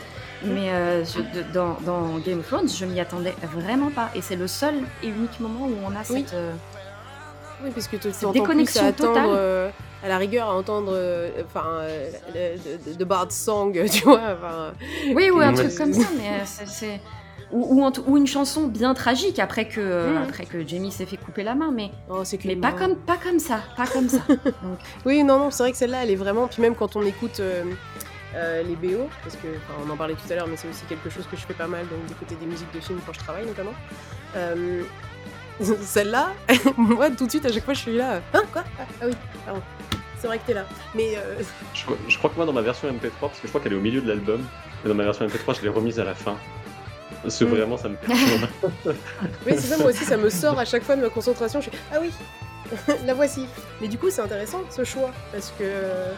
Mais euh, je- de- dans, dans Game of Thrones, je m'y attendais vraiment pas, et c'est le seul et unique moment où on a Oui. cette. euh, Oui, parce que tu entends plus déconnexion à attendre, totale. euh, à la rigueur, à entendre, enfin, euh, le- de, de Bard's Song, <laughs> tu vois, Oui, ou un truc comme ça, mais euh, c'est. Ou, ou, ou une chanson bien tragique après que, Mhm. après que Jamie s'est fait couper la main, mais, oh, mais pas, comme, pas comme ça, pas comme ça. <laughs> Donc, Oui, non, non, c'est vrai que celle-là, elle est vraiment. Puis même quand on écoute euh, euh, les BO, parce que enfin, on en parlait tout à l'heure, mais c'est aussi quelque chose que je fais pas mal, donc d'écouter des musiques de films quand je travaille notamment. Euh, <laughs> celle-là, <laughs> moi tout de suite à chaque fois je suis là. Hein quoi? Ah, ah oui, pardon. C'est vrai que t'es là. Mais euh, Je, crois- je crois que moi, dans ma version MP3, parce que je crois qu'elle est au milieu de l'album, et dans ma version MP3, je l'ai remise à la fin. Parce que Mm. vraiment, ça me <laughs> perturbe. oui, c'est ça, moi aussi, ça me sort à chaque fois de ma concentration. Je suis ah oui, <laughs> la voici. Mais du coup, c'est intéressant ce choix parce que euh,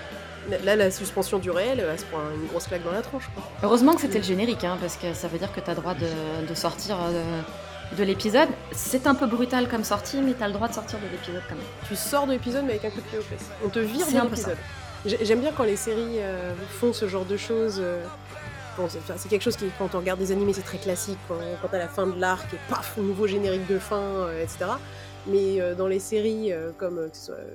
là, la suspension du réel, elle se prend une grosse claque dans la tronche. Quoi. heureusement que c'était le générique, hein, parce que ça veut dire que tu as le droit de, de sortir euh, de l'épisode. C'est un peu brutal comme sortie, mais tu as le droit de sortir de l'épisode quand même. Tu sors de l'épisode mais avec un coup de pied aux fesses. On te vire de un peu ça. l'épisode. J'ai- J'aime bien quand les séries euh, font ce genre de choses. euh, c'est quelque chose qui, quand on regarde des animés, c'est très classique. Quand, quand à la fin de l'arc, et paf, nouveau générique de fin, euh, etc. Mais euh, dans les séries euh, comme le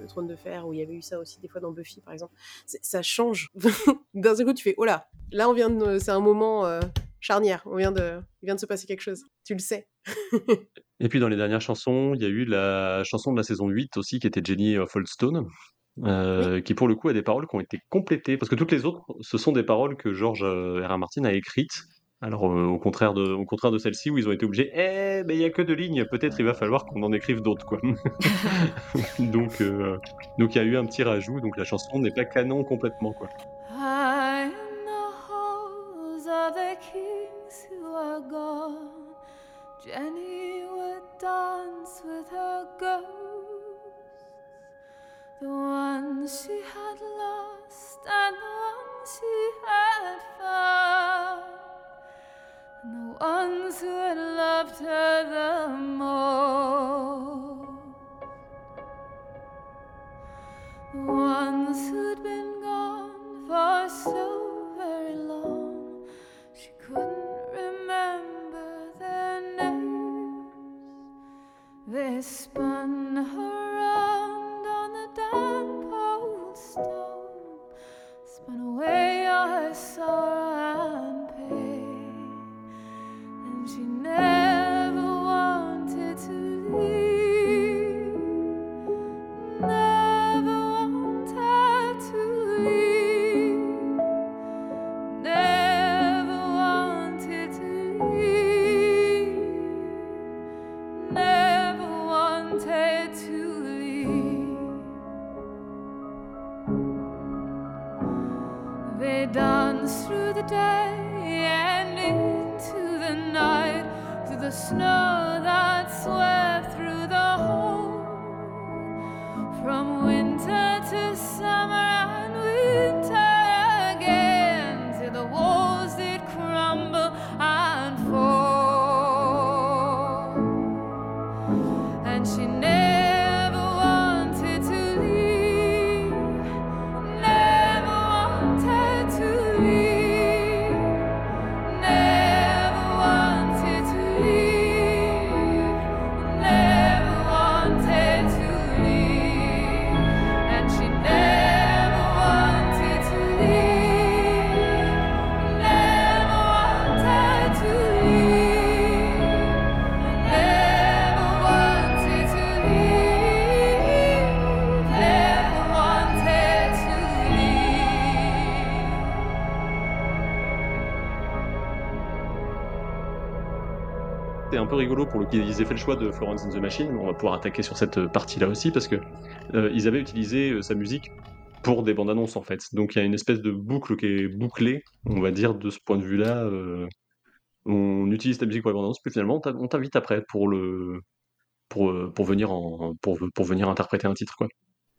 Trône de Fer, où il y avait eu ça aussi des fois dans Buffy par exemple, ça change. <laughs> D'un seul coup, tu fais oh là, là on vient de, c'est un moment charnière. On vient de, il vient de se passer quelque chose. Tu le sais. <laughs> Et puis dans les dernières chansons, il y a eu la chanson de la saison 8 aussi, qui était Jenny of Oldstone, euh, qui pour le coup a des paroles qui ont été complétées, parce que toutes les autres, ce sont des paroles que George euh, R. R. Martin a écrites. Alors euh, au contraire de, au contraire de celle-ci où ils ont été obligés, eh, mais il y a que deux lignes, peut-être il va falloir qu'on en écrive d'autres, quoi. <laughs> <laughs> donc, euh, donc il y a eu un petit rajout, donc la chanson n'est pas canon complètement, quoi. In the halls of the kings who are gone, Jenny would dance with her ghosts, the ones she had lost and the ones she had found, and the ones who had loved her the most. The ones who'd been gone for so very long, she couldn't remember their names. They spun her sorrow They danced through the day and into the night, through the snow that swept through the hole. From winter to summer peu rigolo pour le qu'ils aient fait le choix de Florence and the Machine. On va pouvoir attaquer sur cette partie-là aussi parce que euh, ils avaient utilisé euh, sa musique pour des bandes annonces en fait. Donc il y a une espèce de boucle qui est bouclée, on va dire, de ce point de vue-là. euh, on utilise ta musique pour les bandes annonces, puis finalement on t'invite après pour le pour, pour venir en pour, pour venir interpréter un titre quoi.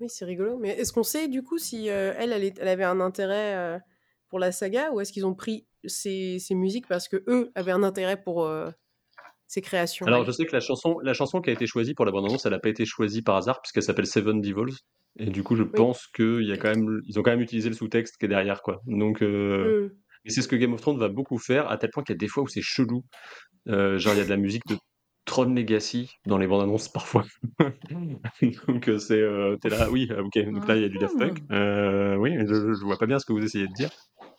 Oui, c'est rigolo. Mais est-ce qu'on sait du coup si elle, elle, avait un intérêt pour la saga ou est-ce qu'ils ont pris ces, ces musiques parce que eux avaient un intérêt pour créations Alors je sais que la chanson la chanson qui a été choisie pour la bande annonce, elle n'a pas été choisie par hasard puisqu'elle s'appelle Seven Devils et du coup je pense qu'il y a quand même ils ont quand même utilisé le sous-texte qui est derrière quoi. Donc euh, Mm. Et c'est ce que Game of Thrones va beaucoup faire, à tel point qu'il y a des fois où c'est chelou. Euh, genre, il y a de la musique de Tron Legacy dans les bandes annonces <laughs> parfois. Donc, euh, c'est. euh, T'es là, oui, euh, ok, donc là, il y a du Daft Punk. Euh, oui, je, je vois pas bien ce que vous essayez de dire.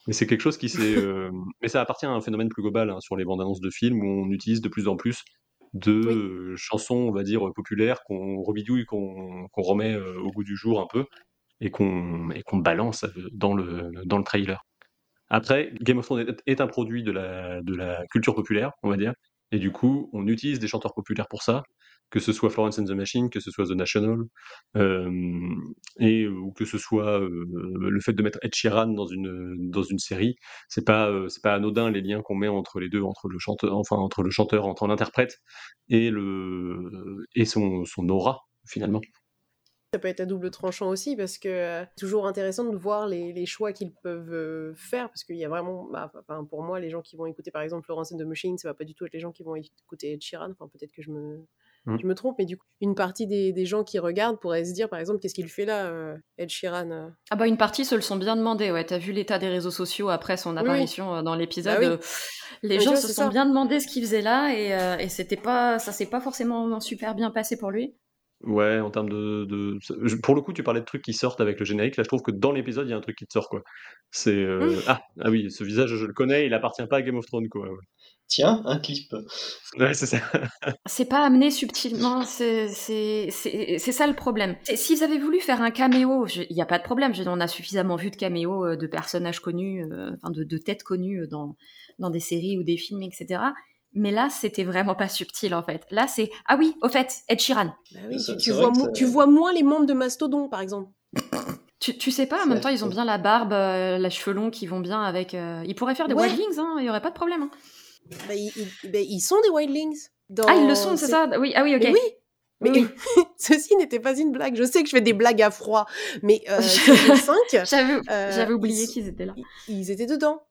Mais c'est quelque chose qui s'est. <laughs> euh, Mais ça appartient à un phénomène plus global hein, sur les bandes annonces de films où on utilise de plus en plus de chansons, on va dire, populaires qu'on rebidouille, qu'on qu'on remet euh, au goût du jour un peu et qu'on qu'on balance euh, dans le, dans le trailer. Après, Game of Thrones est, est un produit de la, de la culture populaire, on va dire, et du coup, on utilise des chanteurs populaires pour ça, que ce soit Florence and the Machine, que ce soit The National, euh, et ou que ce soit euh, le fait de mettre Ed Sheeran dans une dans une série, c'est pas euh, c'est pas anodin les liens qu'on met entre les deux, entre le chanteur, enfin entre le chanteur, entre l'interprète et le et son son aura finalement. Ça peut être à double tranchant aussi parce que c'est toujours intéressant de voir les, les choix qu'ils peuvent faire parce qu'il y a vraiment, bah, enfin, pour moi, les gens qui vont écouter par exemple Florence and the Machine, ça va pas du tout être les gens qui vont écouter Ed Sheeran. Enfin, peut-être que je me, Mm. je me trompe, mais du coup, une partie des, des gens qui regardent pourraient se dire par exemple, qu'est-ce qu'il fait là, euh, Ed Sheeran euh? Ah bah une partie se le sont bien demandé, ouais. T'as vu l'état des réseaux sociaux après son apparition euh, dans l'épisode. Bah oui. euh, les Mais gens vois, se sont ça. bien demandé ce qu'il faisait là et, euh, et c'était pas, ça s'est pas forcément super bien passé pour lui. Ouais, en termes de, Pour le coup, tu parlais de trucs qui sortent avec le générique. Là, je trouve que dans l'épisode, il y a un truc qui te sort, quoi. C'est. euh, Mm. Ah, ah oui, ce visage, je le connais, il appartient pas à Game of Thrones, quoi. Ouais, Tiens, un clip. Ouais, c'est ça. <laughs> C'est pas amené subtilement, c'est c'est- c'est c'est ça le problème. Et S'ils avaient voulu faire un caméo, il n'y a pas de problème. Je on a suffisamment vu de caméos euh, de personnages connus, euh, enfin de, de têtes connues euh, dans, dans des séries ou des films, etc. Mais là, c'était vraiment pas subtil en fait. Là, c'est ah oui, au fait, Ed Sheeran. Bah oui, tu, vois que mo- ça- tu vois moins les membres de Mastodon par exemple. Tu, tu sais pas, en même temps, ils ont bien la barbe, euh, les cheveux longs qui vont bien avec. euh, Ils pourraient faire des Ouais. Hein, il y aurait pas de problème. hein. Bah, ils, ils- bah, ils sont des Wildlings. Dans... Ah, ils le sont, c'est ça? Oui, ah oui, ok. Mais oui, mais Oui, <laughs> ceci n'était pas une blague. Je sais que je fais des blagues à froid, mais euh, <laughs> saison 5, J'avais euh, j'avais oublié ils- qu'ils étaient là. ils, ils étaient dedans.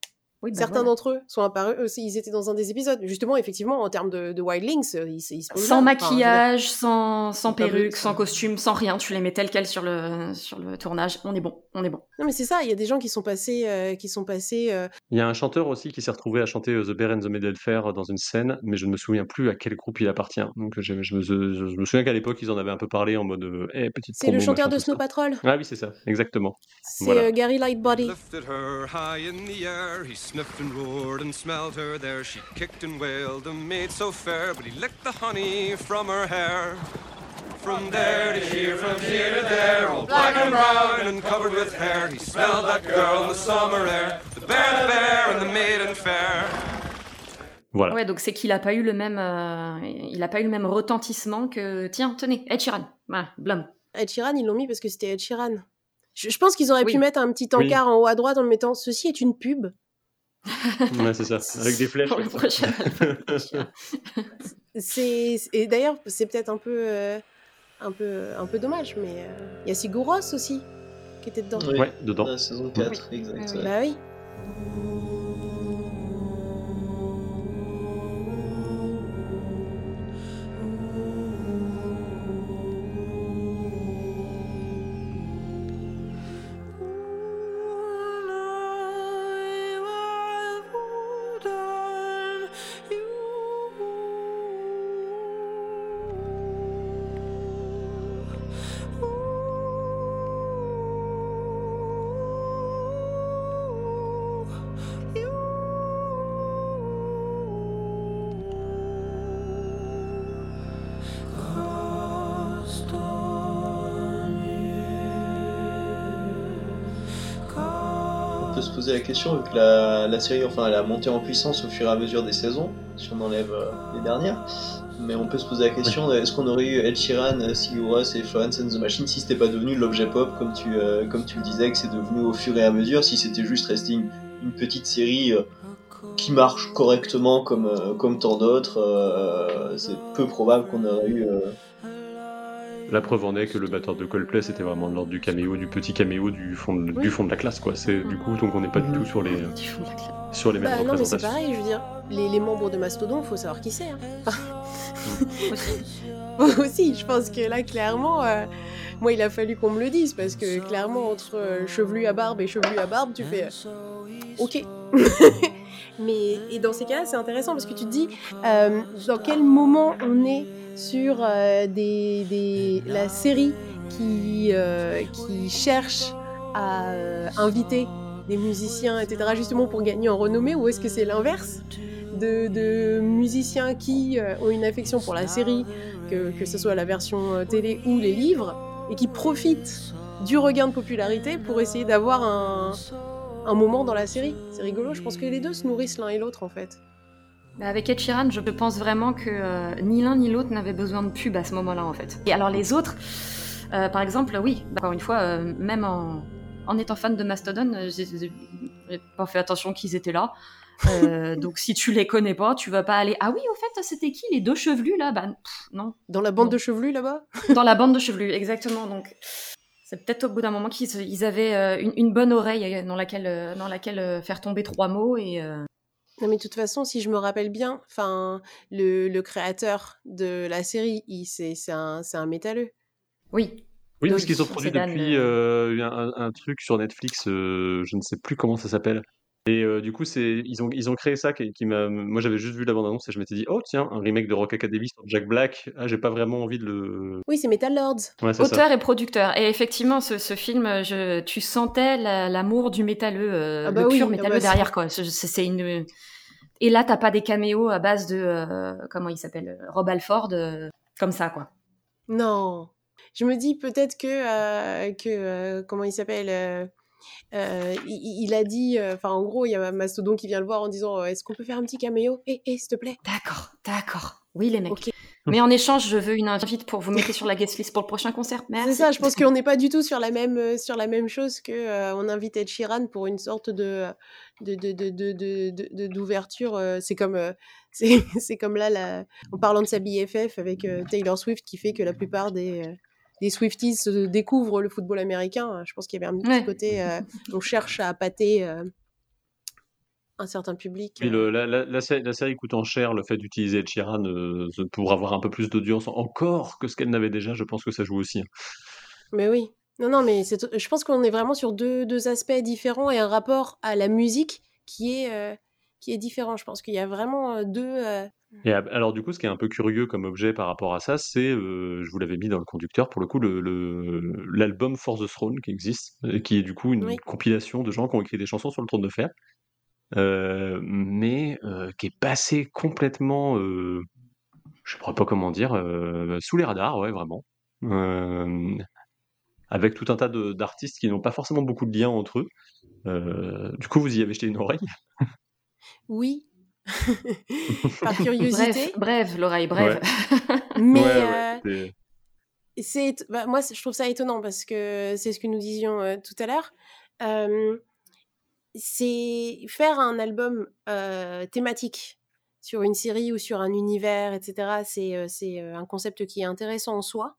Oui, bah Certains voilà. d'entre eux sont apparus, euh, ils étaient dans un des épisodes. Justement, effectivement, en termes de, de Wildlings, euh, ils, se- ils se posent Sans là. Enfin, maquillage, sans, sans perruque, sans costume, sans rien. Tu les mets tels quels sur le, sur le tournage. On est bon, on est bon. Non, mais c'est ça. Il y a des gens qui sont passés, euh, qui sont passés. euh, Il y a un chanteur aussi qui s'est retrouvé à chanter The Bear and the Maiden Fair dans une scène, mais je ne me souviens plus à quel groupe il appartient. Donc je, je me, je- je me souviens qu'à l'époque, ils en avaient un peu parlé en mode euh, Eh, petite C'est le chanteur de Snow ça. Patrol. Ah oui, c'est ça, exactement. C'est Voilà. euh, Gary Lightbody. The sniffed and roared and smelled her there. She kicked and wailed, a maid so fair, but he licked the honey from her hair. From there to here, from here to there, all black and brown and covered with hair. He smelled that girl in the summer air. The bear, the bear, and the maiden fair. Voilà. Ouais, donc c'est qu'il a pas eu le même, euh, il a pas eu le même retentissement que. Tiens, tenez, Ed Sheeran. Voilà, blum. Ed Sheeran, ils l'ont mis parce que c'était Ed Sheeran. Je, je pense qu'ils auraient Oui. pu mettre un petit Oui. encart en haut à droite en mettant ceci est une pub. Ouais, c'est ça. <laughs> Avec des flèches. Pour le prochain. <laughs> C'est et d'ailleurs c'est peut-être un peu euh, un peu un peu dommage, mais euh, il y a Sigur Rós aussi qui était dedans. Oui, Ouais, dedans. la saison 4, exact. Oui, oui. ouais. Bah oui. La question, vu que la, la série, enfin, elle a monté en puissance au fur et à mesure des saisons, si on enlève euh, les dernières. Mais on peut se poser la question, est-ce qu'on aurait eu Ed Sheeran, euh, Sigur Rós et Florence and the Machine si c'était pas devenu l'objet pop, comme tu, euh, comme tu le disais, que c'est devenu au fur et à mesure, si c'était juste resté une, une petite série euh, qui marche correctement comme, comme tant d'autres, c'est peu probable qu'on aurait eu... La preuve en est que le batteur de Coldplay c'était vraiment de l'ordre du caméo, du petit caméo du fond de, du fond de la classe quoi. C'est du coup donc on n'est pas du tout sur les Du fond de la classe. sur les mêmes Bah non, mais c'est pareil, je veux dire. Les, les membres de Mastodon, faut savoir qui c'est. Hein. <laughs> Aussi. <laughs> aussi, je pense que là, clairement, euh, moi, il a fallu qu'on me le dise parce que clairement, entre euh, chevelu à barbe et chevelu à barbe, tu fais euh, OK. <laughs> Mais et dans ces cas-là, c'est intéressant parce que tu te dis euh, dans quel moment on est sur euh, la série qui, euh, qui cherche à inviter des musiciens, etc., justement pour gagner en renommée, ou est-ce que c'est l'inverse de, de musiciens qui ont une affection pour la série, que, que ce soit la version télé ou les livres, et qui profitent du regain de popularité pour essayer d'avoir un, un moment dans la série. C'est rigolo, je pense que les deux se nourrissent l'un et l'autre en fait. Bah, avec Ed Sheeran, je pense vraiment que euh, ni l'un ni l'autre n'avait besoin de pub à ce moment-là, en fait. Et alors les autres, euh, par exemple, oui, bah, encore une fois, euh, même en, en étant fan de Mastodon, j'ai pas fait attention qu'ils étaient là. <laughs> Donc si tu les connais pas, tu vas pas aller. Ah oui, au fait, c'était qui les deux chevelus là Bah pff, non. Dans la bande Non. de chevelus là-bas? Dans la bande de chevelus, exactement. Donc c'est peut-être au bout d'un moment qu'ils ils avaient euh, une, une bonne oreille euh, dans laquelle, euh, dans laquelle euh, faire tomber trois mots et. euh, Non mais de toute façon, si je me rappelle bien, enfin le, le créateur de la série, c'est un, c'est un métalleux. Oui. Oui, parce qu'ils ont produit depuis euh, un, un truc sur Netflix, euh, je ne sais plus comment ça s'appelle. Et euh, du coup, c'est ils ont ils ont créé ça qui, qui m'a. Moi, j'avais juste vu la bande annonce et je m'étais dit oh tiens un remake de Rock Academy sur Jack Black. Ah, j'ai pas vraiment envie de le. Oui, c'est Metal Lords. Ouais, c'est ça. Auteur et producteur. Et effectivement, ce, ce film, je, tu sentais la- l'amour du métalleux, euh, Ah bah le oui, pur ah métalleux bah c'est- derrière, quoi. C'est- une. Et là, t'as pas des caméos à base de euh, comment il s'appelle, Rob Alford, euh, comme ça, quoi. Non. Je me dis peut-être que, euh, que euh, comment il s'appelle euh, il, il a dit, euh, enfin en gros, il y a Mastodon qui vient le voir en disant euh, Est-ce qu'on peut faire un petit caméo? Eh, eh, s'il te plaît. D'accord, d'accord. Oui, les mecs. Mais en échange, je veux une invite pour vous mettre sur la guest list pour le prochain concert. C'est ça, je pense qu'on n'est pas du tout sur la même, sur la même chose que on invite Ed Sheeran pour une sorte de de- de- de- de- d'ouverture. c'est comme, <laughs> c'est comme là, la- en parlant de sa BFF avec Taylor Swift qui fait que la plupart des, des Swifties se découvrent le football américain. Je pense qu'il y avait un petit Ouais. côté, euh, <laughs> on cherche à appâter euh, un certain public. Euh. le- la, la- la série, la série coûtant cher, le fait d'utiliser Ed Sheeran euh, pour avoir un peu plus d'audience encore que ce qu'elle n'avait déjà, je pense que ça joue aussi. hein. Mais oui. Non, non, mais c'est- je pense qu'on est vraiment sur deux, deux aspects différents et un rapport à la musique qui est, euh, qui est différent. Je pense qu'il y a vraiment euh, deux. Et alors du coup, ce qui est un peu curieux comme objet par rapport à ça, c'est, euh, je vous l'avais mis dans le conducteur, pour le coup, le- le- l'album For the Throne qui existe, qui est du coup une Oui. compilation de gens qui ont écrit des chansons sur le trône de fer, euh, mais euh, qui est passé complètement, je ne sais pas comment dire, sous les radars, ouais, vraiment. Avec tout un tas d'artistes qui n'ont pas forcément beaucoup de liens entre eux. Du coup, vous y avez jeté une oreille? Oui. <laughs> Par curiosité. Bref, bref, l'oreille, bref. <laughs> Mais Ouais, euh, ouais, c'est- bah, moi, je trouve ça étonnant parce que c'est ce que nous disions euh, tout à l'heure. Euh, c'est faire un album euh, thématique sur une série ou sur un univers, etc. C'est euh, c'est euh, un concept qui est intéressant en soi.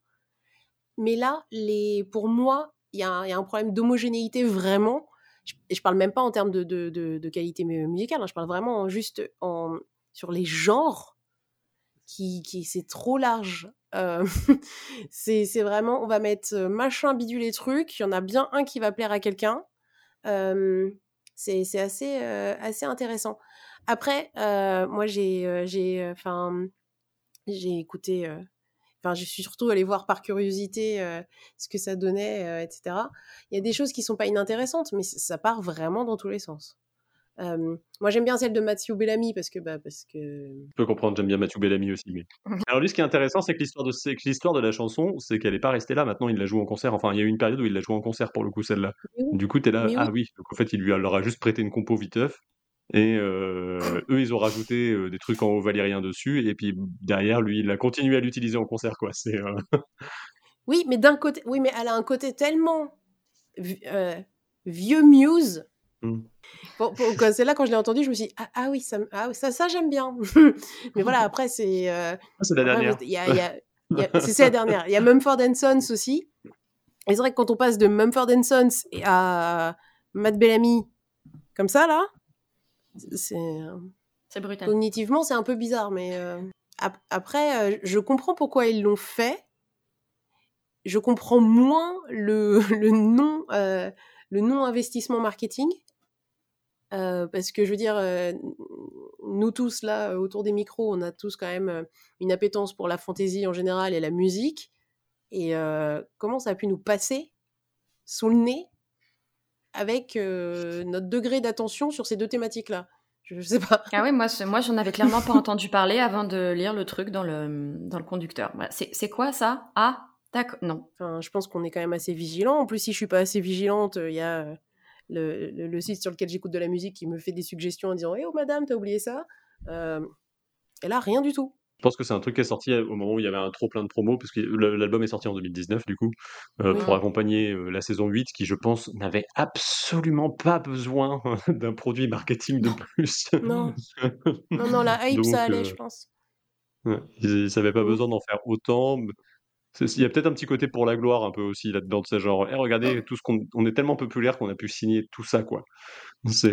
Mais là, les, pour moi, y, il y a un problème d'homogénéité vraiment. Je- Et je parle même pas en termes de, de, de- de qualité mu- musicale, hein, je parle vraiment en- juste en, sur les genres qui, qui c'est trop large. Euh, <laughs> c'est vraiment, on va mettre euh, machin, bidule et trucs. Il y en a bien un qui va plaire à quelqu'un. Euh, c'est assez, euh, assez intéressant. Après, euh, moi, j'ai j'ai écouté. Enfin, je suis surtout allée voir par curiosité euh, ce que ça donnait, euh, etc. Il y a des choses qui sont pas inintéressantes, mais ça part vraiment dans tous les sens. Euh, moi, j'aime bien celle de Matthew Bellamy parce que, bah, parce que. Je peux comprendre, j'aime bien Mathieu Bellamy aussi. Mais... <laughs> Alors lui, ce qui est intéressant, c'est que l'histoire de, c'est que l'histoire de la chanson, c'est qu'elle n'est pas restée là. Maintenant, il la joue en concert. Enfin, il y a eu une période où il la joue en concert pour le coup, celle-là. Du coup, t'es là, Mais ah oui. oui. Donc en fait, il lui leur a juste prêté une compo viteuf. Et euh, eux, ils ont rajouté euh, des trucs en haut valérien dessus. Et puis derrière, lui, il a continué à l'utiliser en concert, quoi. C'est euh, <laughs> Oui, mais d'un côté, oui, mais elle a un côté tellement vi- vieux Muse. Mm. Que c'est là quand je l'ai entendu, je me suis dit, ah, ah oui, ça, ah ça, ça j'aime bien. <laughs> mais voilà, après, c'est. Ah, c'est la dernière. c'est la dernière. Il y a Mumford Sons aussi. Et c'est vrai que quand on passe de Mumford Sons à Matt Bellamy, comme ça, là, c'est. euh, C'est brutal. Cognitivement, c'est un peu bizarre, mais euh, ap- après, euh, je comprends pourquoi ils l'ont fait. Je comprends moins le, <laughs> le non euh, le non investissement marketing parce que je veux dire, nous tous là autour des micros, on a tous quand même une appétence pour la fantaisie en général et la musique. Et comment ça a pu nous passer sous le nez avec euh, notre degré d'attention sur ces deux thématiques-là Je sais pas. Ah oui, moi, moi j'en avais clairement pas entendu parler avant de lire le truc dans le, dans le conducteur. Voilà. C'est quoi ça? Ah, d'accord. Non. Enfin, je pense qu'on est quand même assez vigilant. En plus, si je suis pas assez vigilante, il y a euh, le, le- le site sur lequel j'écoute de la musique qui me fait des suggestions en disant Eh oh madame, t'as oublié ça? Euh, Et là, rien du tout. Je pense que c'est un truc qui est sorti au moment où il y avait un trop plein de promos, parce que l'album est sorti en 2019, du coup, euh, Oui. pour accompagner euh, la saison 8, qui, je pense, n'avait absolument pas besoin d'un produit marketing de plus. Non. <laughs> Non, non, la hype, Donc, ça allait, euh, je pense. Ouais, ils n'avaient pas Mm. besoin d'en faire autant. Il y a peut-être un petit côté pour la gloire un peu aussi là-dedans, c'est genre, Eh, regardez, tout ce qu'on on est tellement populaire qu'on a pu signer tout ça, quoi.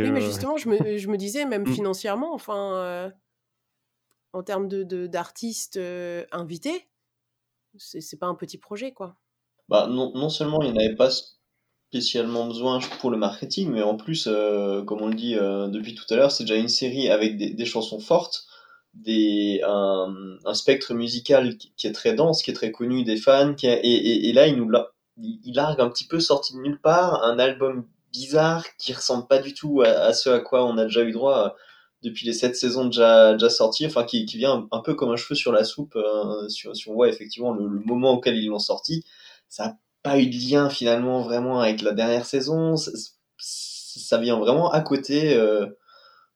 Oui, mais euh, justement, je me, je me disais, même <laughs> Mm. financièrement, enfin, euh, en termes de, d'artistes euh, invités, c'est, pas un petit projet, quoi. Bah, non, non seulement il n'y en avait pas spécialement besoin pour le marketing, mais en plus, euh, comme on le dit euh, depuis tout à l'heure, c'est déjà une série avec des, chansons fortes, des, un, spectre musical qui, est très dense, qui est très connu des fans, et, et, là, il nous la- il, largue un petit peu sorti de nulle part, un album bizarre qui ressemble pas du tout à, ce à quoi on a déjà eu droit depuis les sept saisons déjà, déjà sorties, enfin qui, qui vient un, un peu comme un cheveu sur la soupe, euh, sur, si on voit effectivement le, le moment auquel ils l'ont sorti, ça n'a pas eu de lien finalement vraiment avec la dernière saison, ça, ça vient vraiment à côté euh,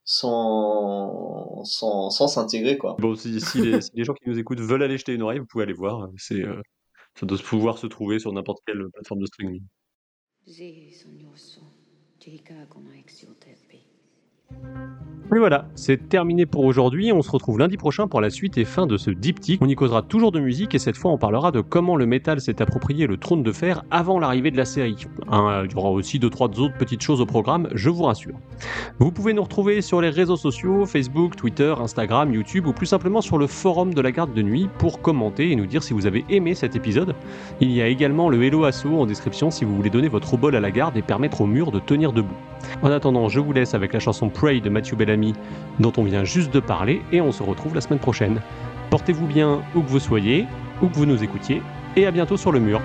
sans sans sans s'intégrer quoi. Bon, si, si les, si les gens qui nous écoutent veulent aller jeter une oreille, vous pouvez aller voir. C'est, euh, ça doit pouvoir se trouver sur n'importe quelle plateforme de streaming. Et voilà, c'est terminé pour aujourd'hui. On se retrouve lundi prochain pour la suite et fin de ce diptyque. On y causera toujours de musique et cette fois on parlera de comment le métal s'est approprié le trône de fer avant l'arrivée de la série. Hein, il y aura aussi deux trois autres petites choses au programme, je vous rassure. Vous pouvez nous retrouver sur les réseaux sociaux, Facebook, Twitter, Instagram, YouTube ou plus simplement sur le forum de la garde de nuit pour commenter et nous dire si vous avez aimé cet épisode. Il y a également le Hello Asso en description si vous voulez donner votre obol à la garde et permettre au mur de tenir debout. En attendant, je vous laisse avec la chanson De Matthew Bellamy dont on vient juste de parler et on se retrouve la semaine prochaine. Portez-vous bien où que vous soyez, où que vous nous écoutiez et à bientôt sur le mur.